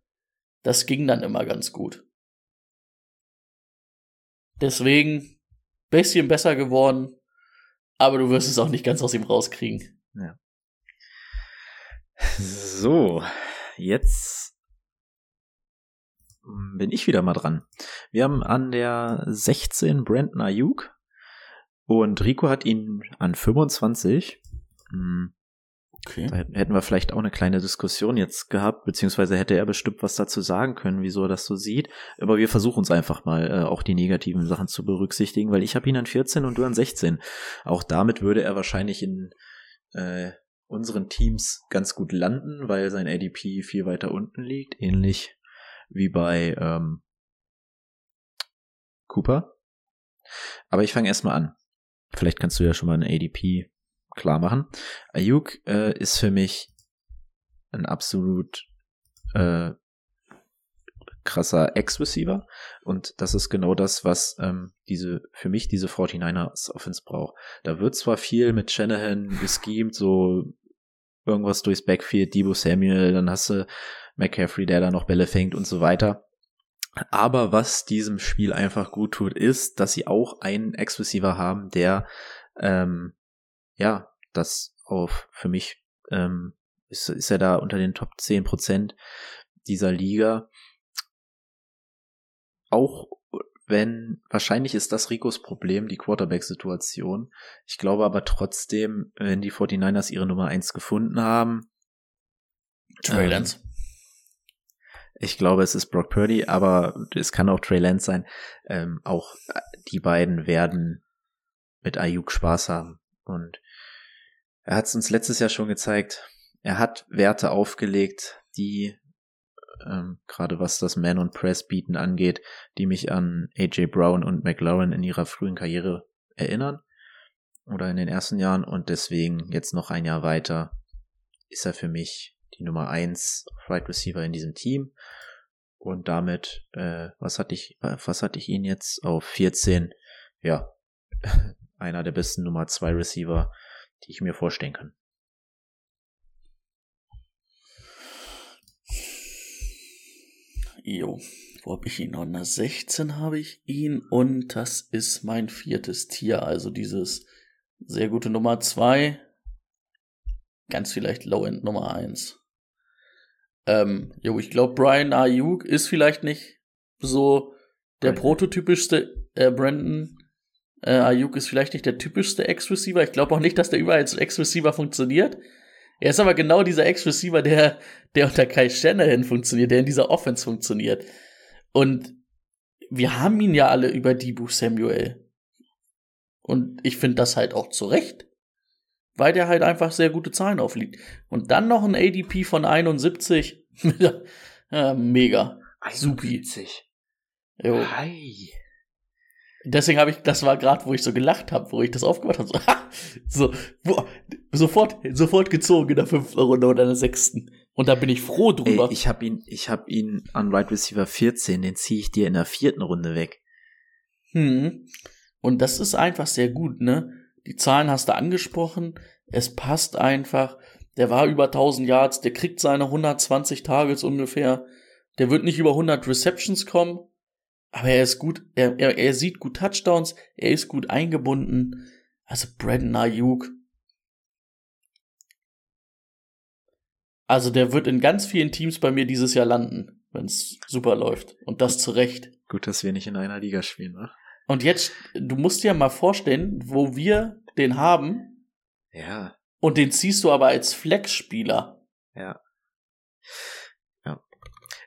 Das ging dann immer ganz gut. Deswegen bisschen besser geworden, aber du wirst es auch nicht ganz aus ihm rauskriegen. So, jetzt bin ich wieder mal dran. Wir haben an der 16 Brandon Ayuk und Rico hat ihn an 25. Hm, Okay. Da hätten wir vielleicht auch eine kleine Diskussion jetzt gehabt, beziehungsweise hätte er bestimmt was dazu sagen können, wieso er das so sieht. Aber wir versuchen uns einfach mal äh, auch die negativen Sachen zu berücksichtigen, weil ich habe ihn an 14 und du an 16. Auch damit würde er wahrscheinlich in äh, unseren Teams ganz gut landen, weil sein ADP viel weiter unten liegt, ähnlich wie bei ähm, Cooper. Aber ich fange erstmal an. Vielleicht kannst du ja schon mal ein ADP klar machen. Ayuk äh, ist für mich ein absolut äh, krasser Ex-Receiver und das ist genau das, was ähm, diese für mich diese 49ers Offense braucht. Da wird zwar viel mit Shanahan geschemt, so irgendwas durchs Backfield, Debo Samuel, dann hast du McCaffrey, der da noch Bälle fängt und so weiter. Aber was diesem Spiel einfach gut tut, ist, dass sie auch einen Ex-Receiver haben, der ähm, ja, das auf für mich ähm, ist, ist er da unter den Top 10 Prozent dieser Liga. Auch wenn, wahrscheinlich ist das Ricos Problem, die Quarterback-Situation. Ich glaube aber trotzdem, wenn die 49ers ihre Nummer 1 gefunden haben. Trey ähm, Lance. Ich glaube, es ist Brock Purdy, aber es kann auch Trey Lance sein. Ähm, auch die beiden werden mit Ayuk Spaß haben. Und er hat es uns letztes Jahr schon gezeigt. Er hat Werte aufgelegt, die ähm, gerade was das Man und Press bieten angeht, die mich an AJ Brown und McLaurin in ihrer frühen Karriere erinnern oder in den ersten Jahren. Und deswegen jetzt noch ein Jahr weiter ist er für mich die Nummer eins Right Receiver in diesem Team. Und damit äh, was hatte ich was hatte ich ihn jetzt? Auf 14 ja *laughs* einer der besten Nummer zwei Receiver die ich mir vorstellen kann. Jo, wo habe ich ihn noch? Na, 16 habe ich ihn und das ist mein viertes Tier, also dieses sehr gute Nummer 2, ganz vielleicht Low-End Nummer 1. Ähm, jo, ich glaube, Brian Ayuk ist vielleicht nicht so der prototypischste, äh, Brandon äh, Ayuk ist vielleicht nicht der typischste Ex-Receiver. Ich glaube auch nicht, dass der überall als Ex-Receiver funktioniert. Er ist aber genau dieser Ex-Receiver, der, der unter Kai Shanahan funktioniert, der in dieser Offense funktioniert. Und wir haben ihn ja alle über Debu Samuel. Und ich finde das halt auch zu Recht. Weil der halt einfach sehr gute Zahlen aufliegt. Und dann noch ein ADP von 71. *laughs* ja, mega. Supi. Jo. Hi. Deswegen habe ich, das war gerade, wo ich so gelacht habe, wo ich das aufgemacht habe. So, *laughs* so wo, sofort, sofort gezogen in der fünften Runde oder in der sechsten. Und da bin ich froh Ey, drüber. ich habe ihn, ich habe ihn an Right Receiver 14, den ziehe ich dir in der vierten Runde weg. hm. Und das ist einfach sehr gut, ne? Die Zahlen hast du angesprochen. Es passt einfach. Der war über 1000 Yards. Der kriegt seine 120 Targets ungefähr. Der wird nicht über 100 Receptions kommen. Aber er ist gut, er, er, er sieht gut Touchdowns, er ist gut eingebunden. Also Brandon Ayuk. Also der wird in ganz vielen Teams bei mir dieses Jahr landen, wenn es super läuft. Und das zu Recht. Gut, dass wir nicht in einer Liga spielen, ne? Und jetzt, du musst dir mal vorstellen, wo wir den haben, Ja, Und den ziehst du aber als Flex-Spieler. ja. Ja.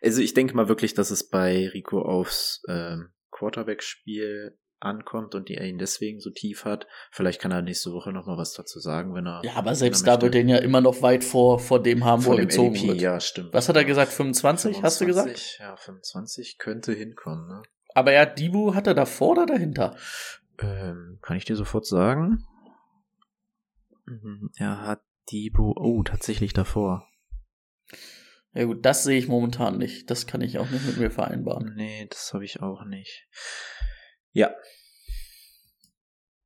Also ich denke mal wirklich, dass es bei Rico aufs ähm, Quarterback-Spiel ankommt und die er ihn deswegen so tief hat. Vielleicht kann er nächste Woche noch mal was dazu sagen, wenn er. Ja, aber selbst er da wird den ja immer noch weit vor, vor dem haben, wo Vor er dem gezogen ADP, wird. Ja, stimmt. Was hat er gesagt? 25, hast du gesagt? 25, Ja, 25 könnte hinkommen, ne? Aber ja, Dibu hat er davor oder dahinter? Ähm, kann ich dir sofort sagen? Mhm, Er hat Debo, oh, tatsächlich davor. Ja gut, das sehe ich momentan nicht. Das kann ich auch nicht mit mir vereinbaren. Nee, das habe ich auch nicht. Ja.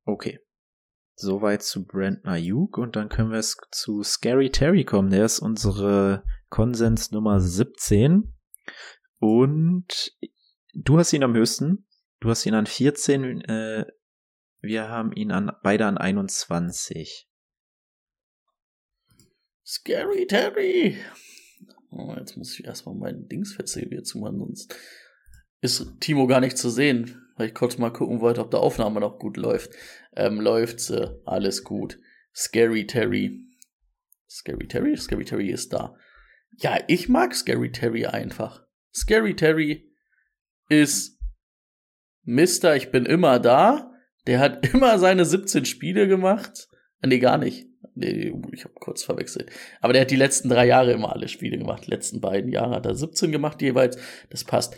Okay. Soweit zu Brent Ayuk und dann können wir es zu Scary Terry kommen. Der ist unsere Konsens Nummer 17 und du hast ihn am höchsten. Du hast ihn an 14, äh, wir haben ihn an beide an 21. Scary Terry! Oh, jetzt muss ich erstmal meinen Dingsfetzel wieder zumachen, sonst ist Timo gar nicht zu sehen, weil ich kurz mal gucken wollte, ob der Aufnahme noch gut läuft. Ähm, läuft sie, alles gut. Scary Terry. Scary Terry? Scary Terry ist da. Ja, ich mag Scary Terry einfach. Scary Terry ist Mister, ich bin immer da. Der hat *laughs* immer seine 17 Spiele gemacht. Äh, Nee, gar nicht. Nee, ich habe kurz verwechselt. Aber der hat die letzten drei Jahre immer alle Spiele gemacht. Die letzten beiden Jahre hat er 17 gemacht jeweils. Das passt.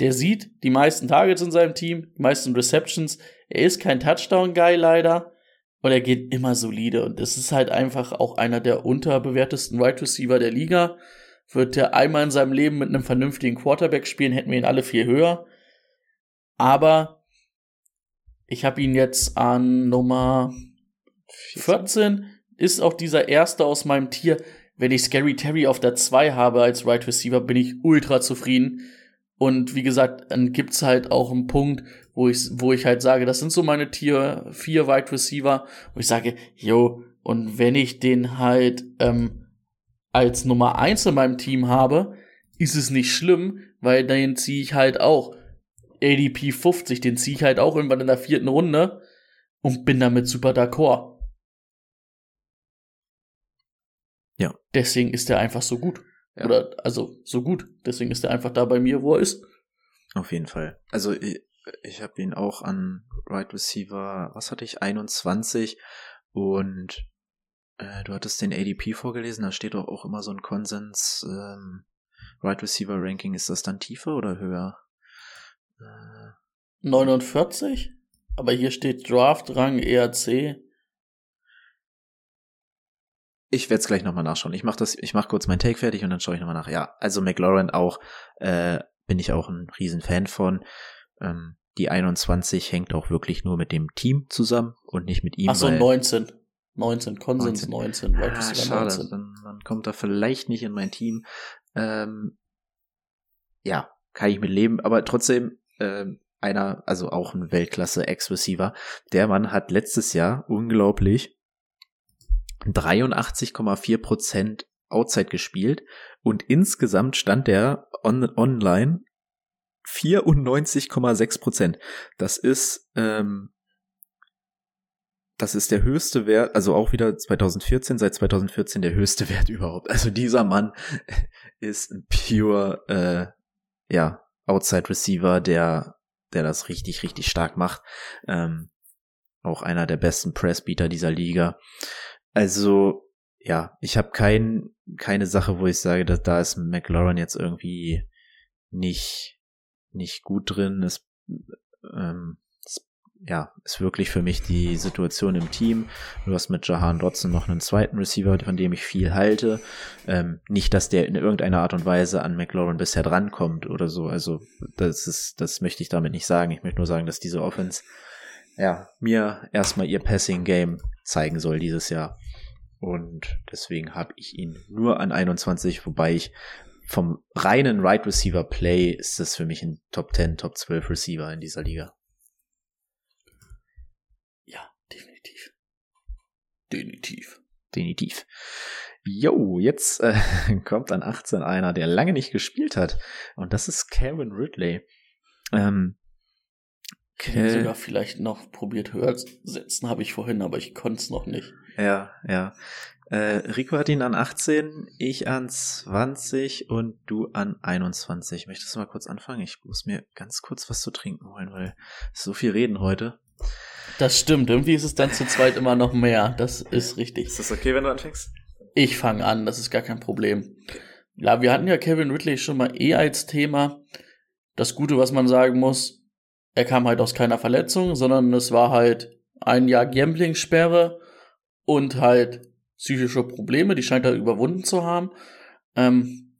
Der sieht die meisten Targets in seinem Team, die meisten Receptions. Er ist kein Touchdown-Guy leider. Und er geht immer solide. Und das ist halt einfach auch einer der unterbewertesten Wide Receiver der Liga. Wird er einmal in seinem Leben mit einem vernünftigen Quarterback spielen, hätten wir ihn alle viel höher. Aber ich habe ihn jetzt an Nummer 14 ist auch dieser erste aus meinem Tier. Wenn ich Scary Terry auf der 2 habe als Wide right Receiver, bin ich ultra zufrieden. Und wie gesagt, dann gibt's halt auch einen Punkt, wo ich, wo ich halt sage, das sind so meine Tier 4 Wide Receiver, wo ich sage, yo, und wenn ich den halt ähm, als Nummer 1 in meinem Team habe, ist es nicht schlimm, weil den ziehe ich halt auch. ADP 50, den ziehe ich halt auch irgendwann in der vierten Runde und bin damit super d'accord. Ja. Deswegen ist er einfach so gut. Ja. Oder, also, so gut. Deswegen ist er einfach da bei mir, wo er ist. Auf jeden Fall. Also ich, ich habe ihn auch an Right Receiver, was hatte ich, 21 und äh, du hattest den ADP vorgelesen, da steht doch auch immer so ein Konsens, ähm, Right Receiver Ranking, ist das dann tiefer oder höher? Äh, 49? Aber hier steht Draft, Rang, ERC. Ich werde es gleich nochmal nachschauen. Ich mache das, ich mache kurz mein Take fertig und dann schaue ich nochmal nach. Ja, also McLaurin auch, äh, bin ich auch ein riesen Fan von. Ähm, die 21 hängt auch wirklich nur mit dem Team zusammen und nicht mit ihm. Ach so, weil- 19. 19, Konsens 19. Wide Ah, Receiver schade, 19. dann, dann kommt er vielleicht nicht in mein Team. Ähm, ja, kann ich mit leben, aber trotzdem ähm, einer, also auch ein Weltklasse Ex-Receiver. Der Mann hat letztes Jahr unglaublich 83,4 Prozent Outside gespielt und insgesamt stand der on, online 94,6 Prozent. Das ist ähm, das ist der höchste Wert, also auch wieder 2014, seit 2014 der höchste *laughs* Wert überhaupt. Also dieser Mann *laughs* ist ein pure, äh, ja, Outside Receiver, der, der das richtig, richtig stark macht. Ähm, auch einer der besten Pressbeater dieser Liga. Also, ja, ich habe kein, keine Sache, wo ich sage, dass da ist McLaurin jetzt irgendwie nicht, nicht gut drin. Es, ähm, es, ja, ist wirklich für mich die Situation im Team. Du hast mit Jahan Dotson noch einen zweiten Receiver, von dem ich viel halte. Ähm, nicht, dass der in irgendeiner Art und Weise an McLaurin bisher drankommt oder so. Also, das ist, das möchte ich damit nicht sagen. Ich möchte nur sagen, dass diese Offense, ja, mir erstmal ihr Passing Game zeigen soll dieses Jahr. Und deswegen habe ich ihn nur an 21, wobei ich vom reinen Right Receiver Play ist das für mich ein Top 10, Top 12 Receiver in dieser Liga. Ja, definitiv. Definitiv. Definitiv. Jo, jetzt äh, *laughs* kommt an 18 einer, der lange nicht gespielt hat. Und das ist Karen Ridley. Ähm, Ich hätte sogar vielleicht noch probiert höher zu setzen, habe ich vorhin, aber ich konnte es noch nicht. Ja, ja. Äh, Rico hat ihn an 18, ich an 20 und du an 21. Möchtest du mal kurz anfangen? Ich muss mir ganz kurz was zu trinken holen, weil so viel reden heute. Das stimmt. Irgendwie ist es dann zu zweit immer noch mehr. Das ist richtig. Ist das okay, wenn du anfängst? Ich fange an, das ist gar kein Problem. Ja, wir hatten ja Kevin Ridley schon mal eh als Thema. Das Gute, was man sagen muss, er kam halt aus keiner Verletzung, sondern es war halt ein Jahr Gambling-Sperre und halt psychische Probleme, die scheint er überwunden zu haben. Ähm,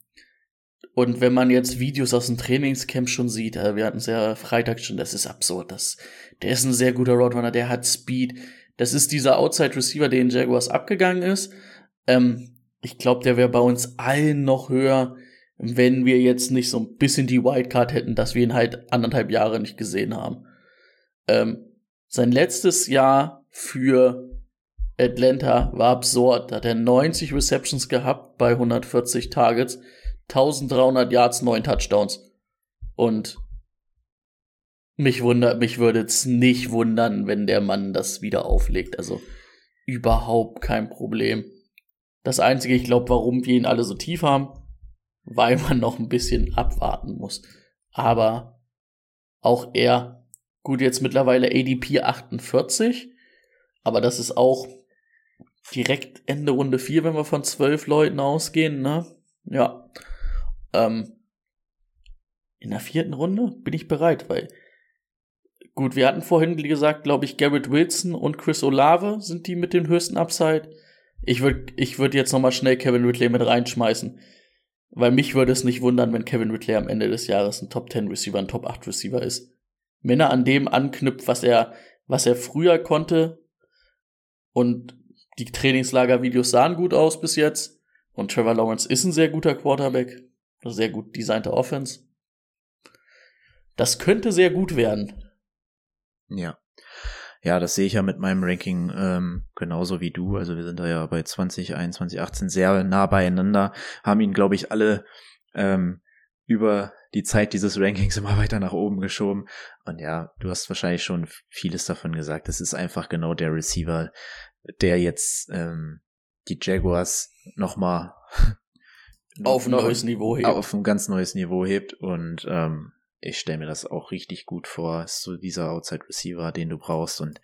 und wenn man jetzt Videos aus dem Trainingscamp schon sieht, äh, wir hatten es ja Freitag schon, das ist absurd. Das, der ist ein sehr guter Roadrunner, der hat Speed. Das ist dieser Outside Receiver, den Jaguars abgegangen ist. Ähm, ich glaube, der wäre bei uns allen noch höher, wenn wir jetzt nicht so ein bisschen die Wildcard hätten, dass wir ihn halt anderthalb Jahre nicht gesehen haben. Ähm, sein letztes Jahr für Atlanta war absurd. Da hat er 90 Receptions gehabt bei 140 Targets, 1300 Yards, 9 Touchdowns. Und mich wundert, mich würde es nicht wundern, wenn der Mann das wieder auflegt. Also überhaupt kein Problem. Das einzige, ich glaube, warum wir ihn alle so tief haben, weil man noch ein bisschen abwarten muss. Aber auch er, gut, jetzt mittlerweile ADP 48, aber das ist auch direkt Ende Runde 4, wenn wir von zwölf Leuten ausgehen, ne? Ja. Ähm, in der vierten Runde bin ich bereit, weil gut, wir hatten vorhin, gesagt, glaube ich, Garrett Wilson und Chris Olave sind die mit dem höchsten Upside. Ich würde ich würd jetzt nochmal schnell Kevin Ridley mit reinschmeißen. Weil mich würde es nicht wundern, wenn Kevin Ridley am Ende des Jahres ein Top 10 Receiver, ein Top 8 Receiver ist. Wenn er an dem anknüpft, was er, was er früher konnte und die Trainingslager-Videos sahen gut aus bis jetzt. Und Trevor Lawrence ist ein sehr guter Quarterback. Eine sehr gut designte Offense. Das könnte sehr gut werden. Ja. Ja, das sehe ich ja mit meinem Ranking ähm, genauso wie du. Also wir sind da ja bei 2021, 18 sehr nah beieinander, haben ihn, glaube ich, alle ähm, über die Zeit dieses Rankings immer weiter nach oben geschoben. Und ja, du hast wahrscheinlich schon vieles davon gesagt. Es ist einfach genau der Receiver, der jetzt ähm, die Jaguars nochmal *laughs* auf ein neues Niveau hebt. Auf ein ganz neues Niveau hebt und ähm, ich stelle mir das auch richtig gut vor. Ist so dieser Outside Receiver, den du brauchst und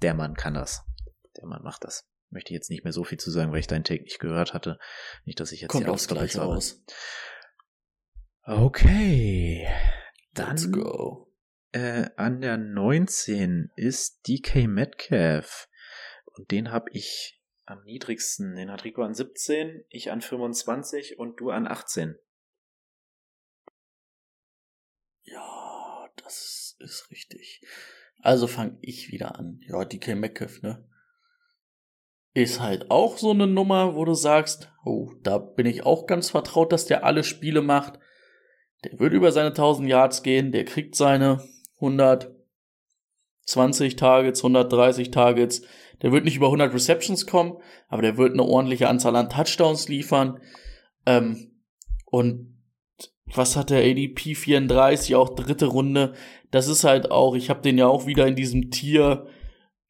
der Mann kann das. Der Mann macht das. Möchte ich jetzt nicht mehr so viel zu sagen, weil ich deinen Take nicht gehört hatte. Nicht, dass ich jetzt Kommt aufs Gleiche raus. Okay. Dann Let's go. Äh, an der 19 ist DK Metcalf. Und den habe ich am niedrigsten. Den hat Rico an 17, ich an 25 und du an 18. Ja, das ist richtig. Also fange ich wieder an. Ja, DK Metcalf, ne? Ist halt auch so eine Nummer, wo du sagst, oh, da bin ich auch ganz vertraut, dass der alle Spiele macht. Der wird über seine 1000 Yards gehen, der kriegt seine 120 Targets, 130 Targets. Der wird nicht über 100 Receptions kommen, aber der wird eine ordentliche Anzahl an Touchdowns liefern. Ähm, und was hat der ADP 34, auch dritte Runde. Das ist halt auch, ich habe den ja auch wieder in diesem Tier.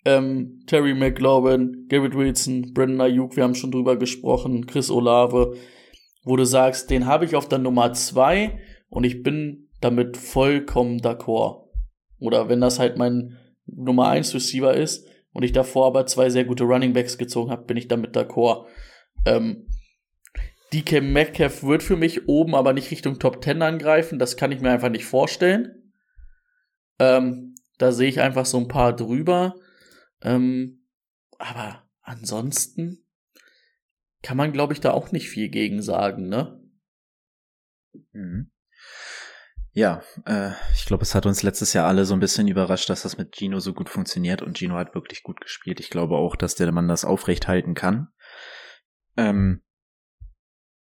Ähm, Terry McLaurin, Garrett Wilson, Brandon Ayuk, wir haben schon drüber gesprochen, Chris Olave, wo du sagst, den habe ich auf der Nummer zwei und ich bin damit vollkommen d'accord. Oder wenn das halt mein Nummer eins Receiver ist und ich davor aber zwei sehr gute Running Backs gezogen habe, bin ich damit d'accord. Ähm, DK Metcalf wird für mich oben aber nicht Richtung Top 10 angreifen. Das kann ich mir einfach nicht vorstellen. Ähm, da sehe ich einfach so ein paar drüber. Ähm, aber ansonsten kann man, glaube ich, da auch nicht viel gegen sagen, ne? Mhm. Ja, äh, ich glaube, es hat uns letztes Jahr alle so ein bisschen überrascht, dass das mit Gino so gut funktioniert und Gino hat wirklich gut gespielt. Ich glaube auch, dass der Mann das aufrecht halten kann. Ähm,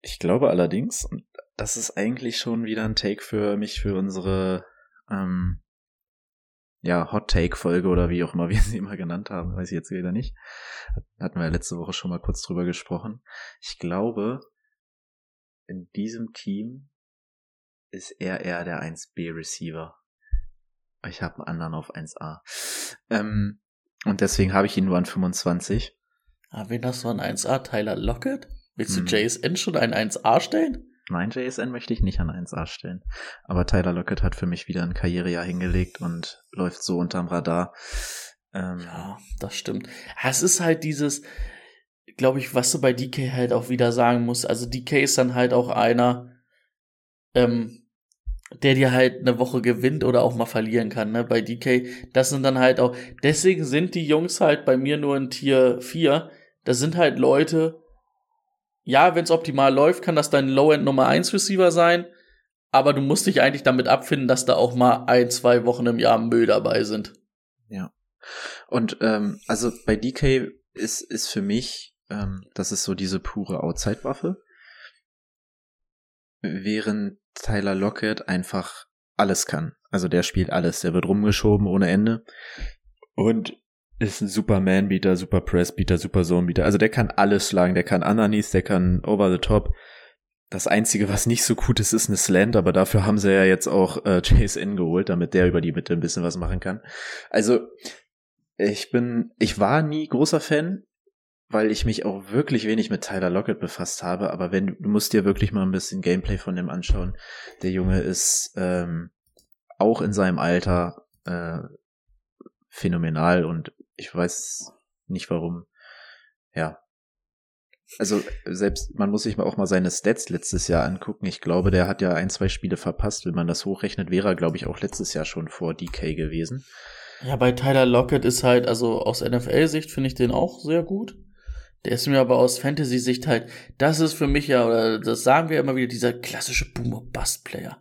ich glaube allerdings, und das ist eigentlich schon wieder ein Take für mich für unsere ähm, ja, Hot Take Folge oder wie auch immer *laughs* wir sie immer genannt haben, weiß ich jetzt wieder nicht. Hatten wir letzte Woche schon mal kurz drüber gesprochen. Ich glaube, in diesem Team ist er eher der 1B Receiver. Ich habe einen anderen auf 1A. Ähm, und deswegen habe ich ihn nur an 25. Ah, wen hast du an 1A? Tyler Lockett? Willst du Hm. JSN schon ein 1A stellen? Nein, JSN möchte ich nicht an 1A stellen. Aber Tyler Lockett hat für mich wieder ein Karrierejahr hingelegt und läuft so unterm Radar. Ähm, Ja, das stimmt. Es ist halt dieses, glaube ich, was du bei DK halt auch wieder sagen musst. Also DK ist dann halt auch einer, ähm, der dir halt eine Woche gewinnt oder auch mal verlieren kann, ne? Bei DK, das sind dann halt auch, deswegen sind die Jungs halt bei mir nur in Tier 4. Das sind halt Leute, ja, wenn es optimal läuft, kann das dein Low-End Nummer 1 Receiver sein, aber du musst dich eigentlich damit abfinden, dass da auch mal ein, zwei Wochen im Jahr Müll dabei sind. Und ähm, also bei DK ist, ist für mich, ähm, das ist so diese pure Outside-Waffe. Während Tyler Lockett einfach alles kann. Also der spielt alles. Der wird rumgeschoben ohne Ende. Und ist ein super Man-Beater, super Press-Beater, super Zone-Beater. Also der kann alles schlagen. Der kann Ananis, der kann Over the Top. Das Einzige, was nicht so gut ist, ist eine Slant, aber dafür haben sie ja jetzt auch äh, *laughs* JSN geholt, damit der über die Mitte ein bisschen was machen kann. Also, ich bin, ich war nie großer Fan, weil ich mich auch wirklich wenig mit Tyler Lockett befasst habe, aber wenn, du musst dir wirklich mal ein bisschen Gameplay von dem anschauen. Der Junge ist ähm, auch in seinem Alter äh, phänomenal und ich weiß nicht warum. Ja. Also selbst, man muss sich mal auch mal seine Stats letztes Jahr angucken. Ich glaube, der hat ja ein, zwei Spiele verpasst. Wenn man das hochrechnet, wäre er, glaube ich, auch letztes Jahr schon vor DK gewesen. Ja, bei Tyler Lockett ist halt, also aus NFL-Sicht finde ich den auch sehr gut. Der ist mir aber aus Fantasy-Sicht halt, das ist für mich ja, oder das sagen wir immer wieder, dieser klassische Boomer-Bust-Player.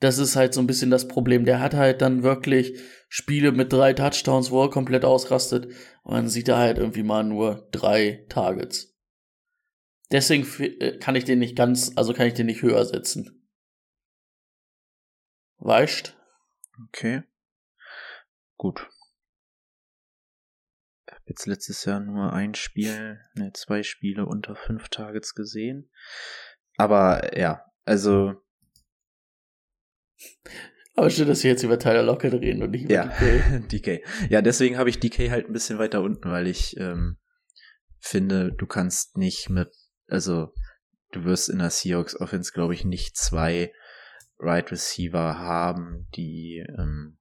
Das ist halt so ein bisschen das Problem. Der hat halt dann wirklich Spiele mit drei Touchdowns, wo er komplett ausrastet. Und dann sieht er halt irgendwie mal nur drei Targets. Deswegen äh, kann ich den nicht ganz, also kann ich den nicht höher setzen. Weißt? Okay. Gut. Jetzt letztes Jahr nur ein Spiel, ne, zwei Spiele unter fünf Targets gesehen. Aber ja, also Aber schön, dass wir jetzt über Tyler Lockett reden und nicht über Ja, DK. *laughs* DK. Ja, deswegen habe ich DK halt ein bisschen weiter unten, weil ich ähm, finde, du kannst nicht mit, also du wirst in der Seahawks Offense, glaube ich, nicht zwei Right Receiver haben, die ähm,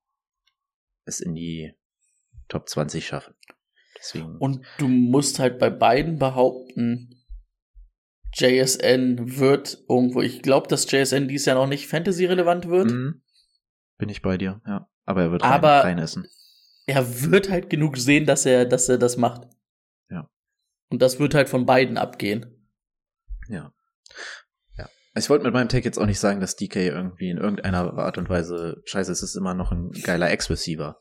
es in die Top 20 schaffen. Deswegen. Und du musst halt bei beiden behaupten, JSN wird irgendwo, ich glaube, dass JSN dies Jahr noch nicht Fantasy-relevant wird. Mhm. Bin ich bei dir, ja. Aber er wird Aber- rein, reinessen. Er wird halt genug sehen, dass er, dass er das macht. Ja. Und das wird halt von beiden abgehen. Ja. Ja. Ich wollte mit meinem Take jetzt auch nicht sagen, dass DK irgendwie in irgendeiner Art und Weise scheiße, es ist immer noch ein geiler Ex-Receiver.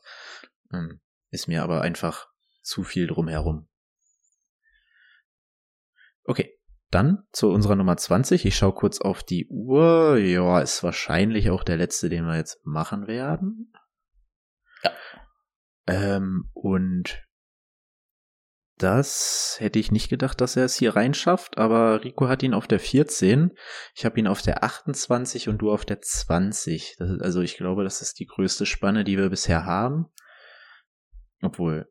Ähm, ist mir aber einfach zu viel drumherum. Okay. Dann zu unserer Nummer 20. Ich schaue kurz auf die Uhr. Ja, ist wahrscheinlich auch der letzte, den wir jetzt machen werden. Ja. Ähm, und das hätte ich nicht gedacht, dass er es hier reinschafft, aber Rico hat ihn auf der 14. Ich habe ihn auf der 28 und du auf der 20. Das ist, also ich glaube, das ist die größte Spanne, die wir bisher haben. Obwohl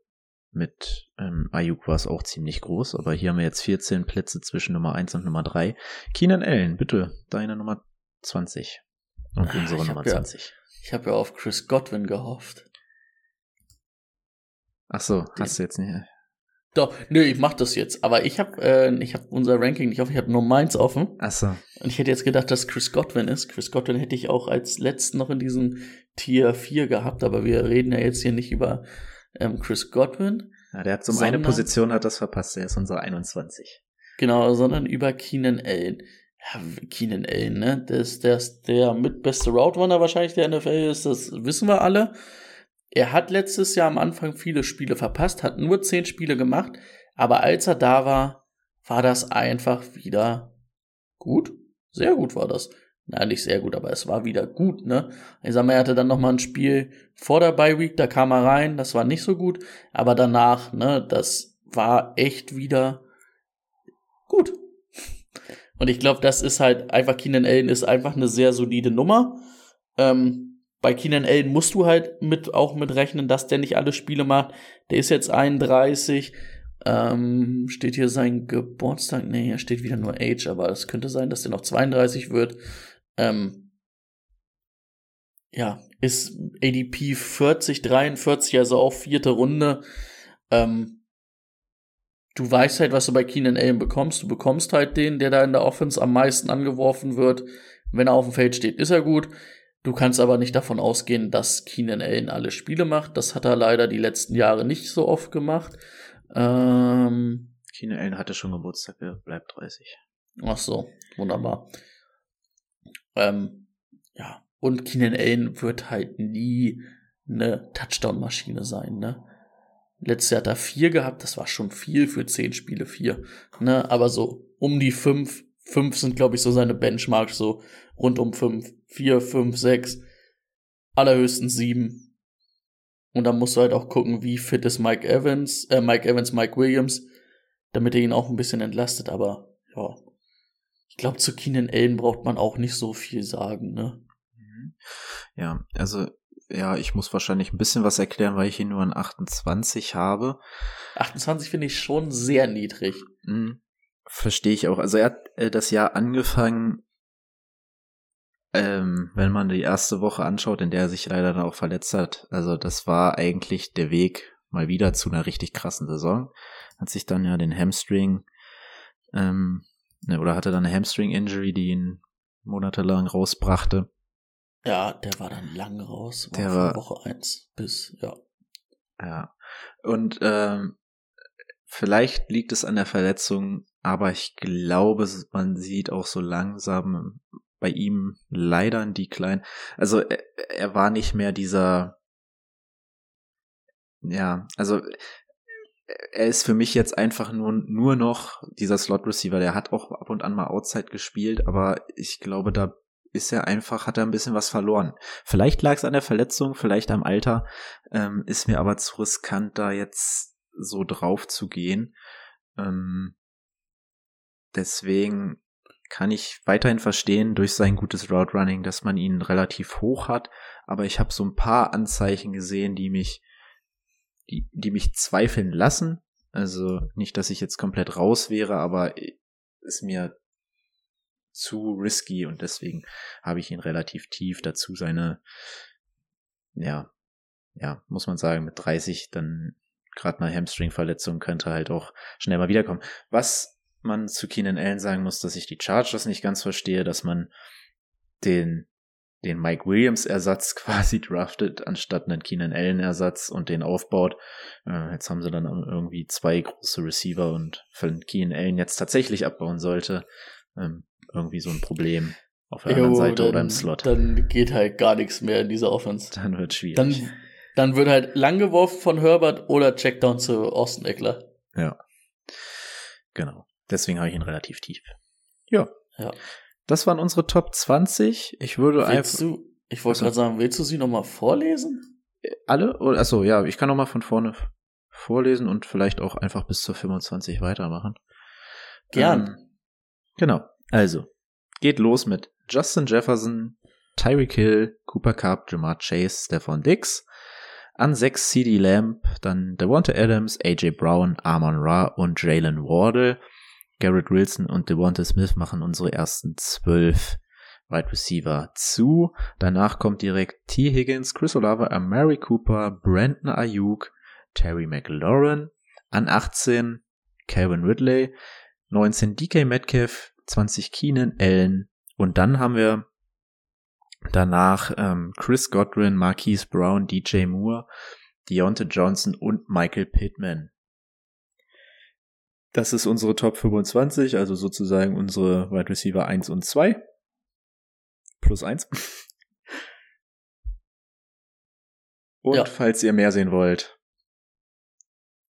mit ähm, Ayuk war es auch ziemlich groß, aber hier haben wir jetzt 14 Plätze zwischen Nummer 1 und Nummer 3. Keenan Allen, bitte, deine Nummer 20. Und Ah, unsere ich Nummer hab ja- 20. Ich habe ja auf Chris Godwin gehofft. Ach so, hast du jetzt nicht. Doch, nö, ich mach das jetzt. Aber ich habe äh, ich hab unser Ranking nicht offen, ich habe nur meins offen. Ach so. Und ich hätte jetzt gedacht, dass Chris Godwin ist. Chris Godwin hätte ich auch als letzten noch in diesem Tier 4 gehabt, aber wir reden ja jetzt hier nicht über ähm, Chris Godwin, Ja, der hat so um eine Sondern- Position hat das verpasst. Der ist unser 21. genau, sondern über Keenan Allen. Ja, Keenan Allen, ne? Der ist der, ist der mitbeste Route Runner wahrscheinlich der NFL ist, das wissen wir alle. Er hat letztes Jahr am Anfang viele Spiele verpasst, hat nur zehn Spiele gemacht, aber als er da war, war das einfach wieder gut. Sehr gut war das. Na, nicht sehr gut, aber es war wieder gut, ne? Ich sag mal, er hatte dann noch mal ein Spiel vor der Bye Week, da kam er rein, das war nicht so gut, aber danach, ne, das war echt wieder gut. Und ich glaube, das ist halt einfach, Keenan Allen ist einfach eine sehr solide Nummer. Ähm, bei Keenan Allen musst du halt mit, auch mit rechnen, dass der nicht alle Spiele macht. Der ist jetzt 31 Ähm, steht hier sein Geburtstag? Nee, hier steht wieder nur Age, aber es könnte sein, dass der noch 32 wird. Ähm, ja, ist ADP 40, 43, also auch vierte Runde. Ähm, du weißt halt, was du bei Keenan Allen bekommst. Du bekommst halt den, der da in der Offense am meisten angeworfen wird. Wenn er auf dem Feld steht, ist er gut. Du kannst aber nicht davon ausgehen, dass Keenan Allen alle Spiele macht. Das hat er leider die letzten Jahre nicht so oft gemacht. Ähm, Keenan Allen hatte schon Geburtstag, er bleibt 30. ach so, wunderbar. Ähm, ja, und Keenan Allen wird halt nie eine Touchdown-Maschine sein, ne? Letztes Jahr hat er vier gehabt, das war schon viel für zehn Spiele, vier. Ne? Aber so um die fünf, fünf sind, glaube ich, so seine Benchmarks, so rund um fünf, vier, fünf, sechs, allerhöchstens sieben. Und dann musst du halt auch gucken, wie fit ist Mike Evans, äh, Mike Evans, Mike Williams, damit er ihn auch ein bisschen entlastet, aber ja. Ich glaube, zu Keenan Allen braucht man auch nicht so viel sagen, ne? Ja, also ja, ich muss wahrscheinlich ein bisschen was erklären, weil ich ihn nur an 28 habe. 28 finde ich schon sehr niedrig. Hm, Verstehe ich auch. Also er hat äh, das Jahr angefangen, ähm, wenn man die erste Woche anschaut, in der er sich leider dann auch verletzt hat. Also das war eigentlich der Weg mal wieder zu einer richtig krassen Saison. Hat sich dann ja den Hamstring, ähm, oder hatte dann eine Hamstring-Injury, die ihn monatelang rausbrachte. Ja, der war dann lang raus. War Der von war- Woche 1 bis, ja. Ja. Und ähm, vielleicht liegt es an der Verletzung, aber ich glaube, man sieht auch so langsam bei ihm leider ein Decline. Also er, er war nicht mehr dieser, ja, also er ist für mich jetzt einfach nur, nur noch dieser Slot Receiver. Der hat auch ab und an mal Outside gespielt, aber ich glaube, da ist er einfach, hat er ein bisschen was verloren. Vielleicht lag es an der Verletzung, vielleicht am Alter, ähm, ist mir aber zu riskant, da jetzt so drauf zu gehen. Ähm, deswegen kann ich weiterhin verstehen durch sein gutes Route Running, dass man ihn relativ hoch hat, aber ich habe so ein paar Anzeichen gesehen, die mich die, die mich zweifeln lassen. Also nicht, dass ich jetzt komplett raus wäre, aber ist mir zu risky und deswegen habe ich ihn relativ tief dazu seine, ja, ja, muss man sagen, mit 30 dann gerade eine Hamstring-Verletzung könnte halt auch schnell mal wiederkommen. Was man zu Keenan Allen sagen muss, dass ich die Chargers nicht ganz verstehe, dass man den den Mike Williams Ersatz *laughs* quasi draftet, anstatt einen Keenan Allen Ersatz und den aufbaut. Äh, jetzt haben sie dann irgendwie zwei große Receiver und wenn Keenan Allen jetzt tatsächlich abbauen sollte, ähm, irgendwie so ein Problem auf der anderen Jo, Seite oder dann- im Slot. Dann geht halt gar nichts mehr in dieser Offense. Dann wird schwierig. Dann, dann wird halt lang geworfen von Herbert oder Checkdown zu Austin Eckler. ja. Genau. Deswegen habe ich ihn relativ tief. Ja. Ja. Das waren unsere Top 20. Ich würde einfach Willst du, ich wollte gerade sagen, willst du sie nochmal vorlesen? alle, oder, achso, ja, ich kann noch mal von vorne vorlesen und vielleicht auch einfach bis zur 25 weitermachen. Gern. Ähm, genau. Also, geht los mit Justin Jefferson, Tyreek Hill, Cooper Cup, Jamar Chase, Stephon Diggs. An 6 CD Lamb, dann Devonta Adams, AJ Brown, Amon Ra und Jalen Wardle. Garrett Wilson und Devonta Smith machen unsere ersten 12 Wide Receiver zu. Danach kommt direkt T. Higgins, Chris Olave, Amari Cooper, Brandon Ayuk, Terry McLaurin. An 18 Calvin Ridley, 19 DK Metcalf, 20 Keenan Allen. Und dann haben wir danach ähm, Chris Godwin, Marquise Brown, DJ Moore, Deontay Johnson und Michael Pittman. Das ist unsere Top 25, also sozusagen unsere Wide Receiver 1 und 2. Plus 1. *laughs* Und Ja. falls ihr mehr sehen wollt,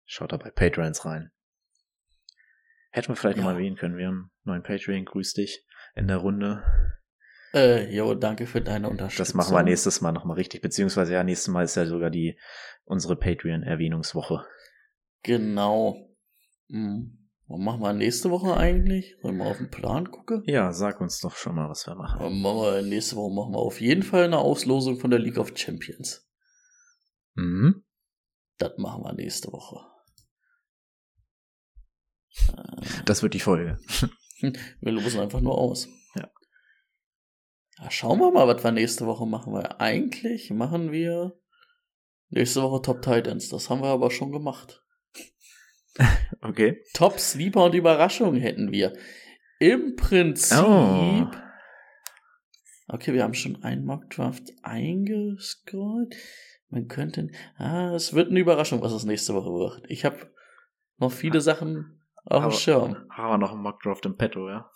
schaut da bei Patreons rein. Hätten wir vielleicht Ja. noch mal erwähnen können. Wir haben einen neuen Patreon, grüß dich, in der Runde. Äh, jo, danke für deine Unterstützung. Das machen wir nächstes Mal nochmal richtig, beziehungsweise ja, nächstes Mal ist ja sogar die, unsere Patreon-Erwähnungswoche. Genau. Hm. Was machen wir nächste Woche eigentlich? Sollen wir auf den Plan gucken? Ja, sag uns doch schon mal, was wir machen. Ähm, machen wir, nächste Woche machen wir auf jeden Fall eine Auslosung von der League of Champions. Mhm. Das machen wir nächste Woche. Das wird die Folge. *laughs* Wir losen einfach nur aus. Ja. ja. Schauen wir mal, was wir nächste Woche machen, weil eigentlich machen wir nächste Woche Top Titans. Das haben wir aber schon gemacht. *laughs* Okay. Top Sleeper und Überraschung hätten wir. Im Prinzip. Oh. Okay, wir haben schon einen Mockdraft eingescrollt. Man könnte. Ah, es wird eine Überraschung, was es nächste Woche wird. Ich habe noch viele Sachen auf dem Schirm. Haben wir noch einen Mockdraft im Petto, ja?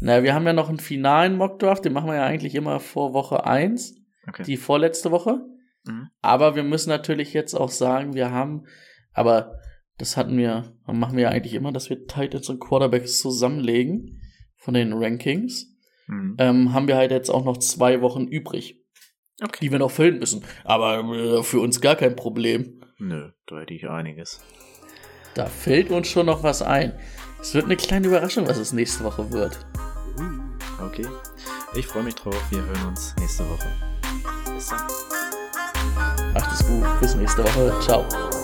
Na, wir haben ja noch einen finalen Mockdraft, den machen wir ja eigentlich immer vor Woche 1, Okay. die vorletzte Woche. Mhm. Aber wir müssen natürlich jetzt auch sagen, wir haben, aber das hatten wir, machen wir ja eigentlich immer, dass wir Titans und Quarterbacks zusammenlegen von den Rankings. Mhm. Ähm, haben wir halt jetzt auch noch zwei Wochen übrig, Okay. die wir noch füllen müssen. Aber äh, für uns gar kein Problem. Nö, da hätte ich einiges. Da fällt uns schon noch was ein. Es wird eine kleine Überraschung, was es nächste Woche wird. Okay. Ich freue mich drauf. Wir hören uns nächste Woche. Bis dann. Macht es gut. Bis nächste Woche. Ciao.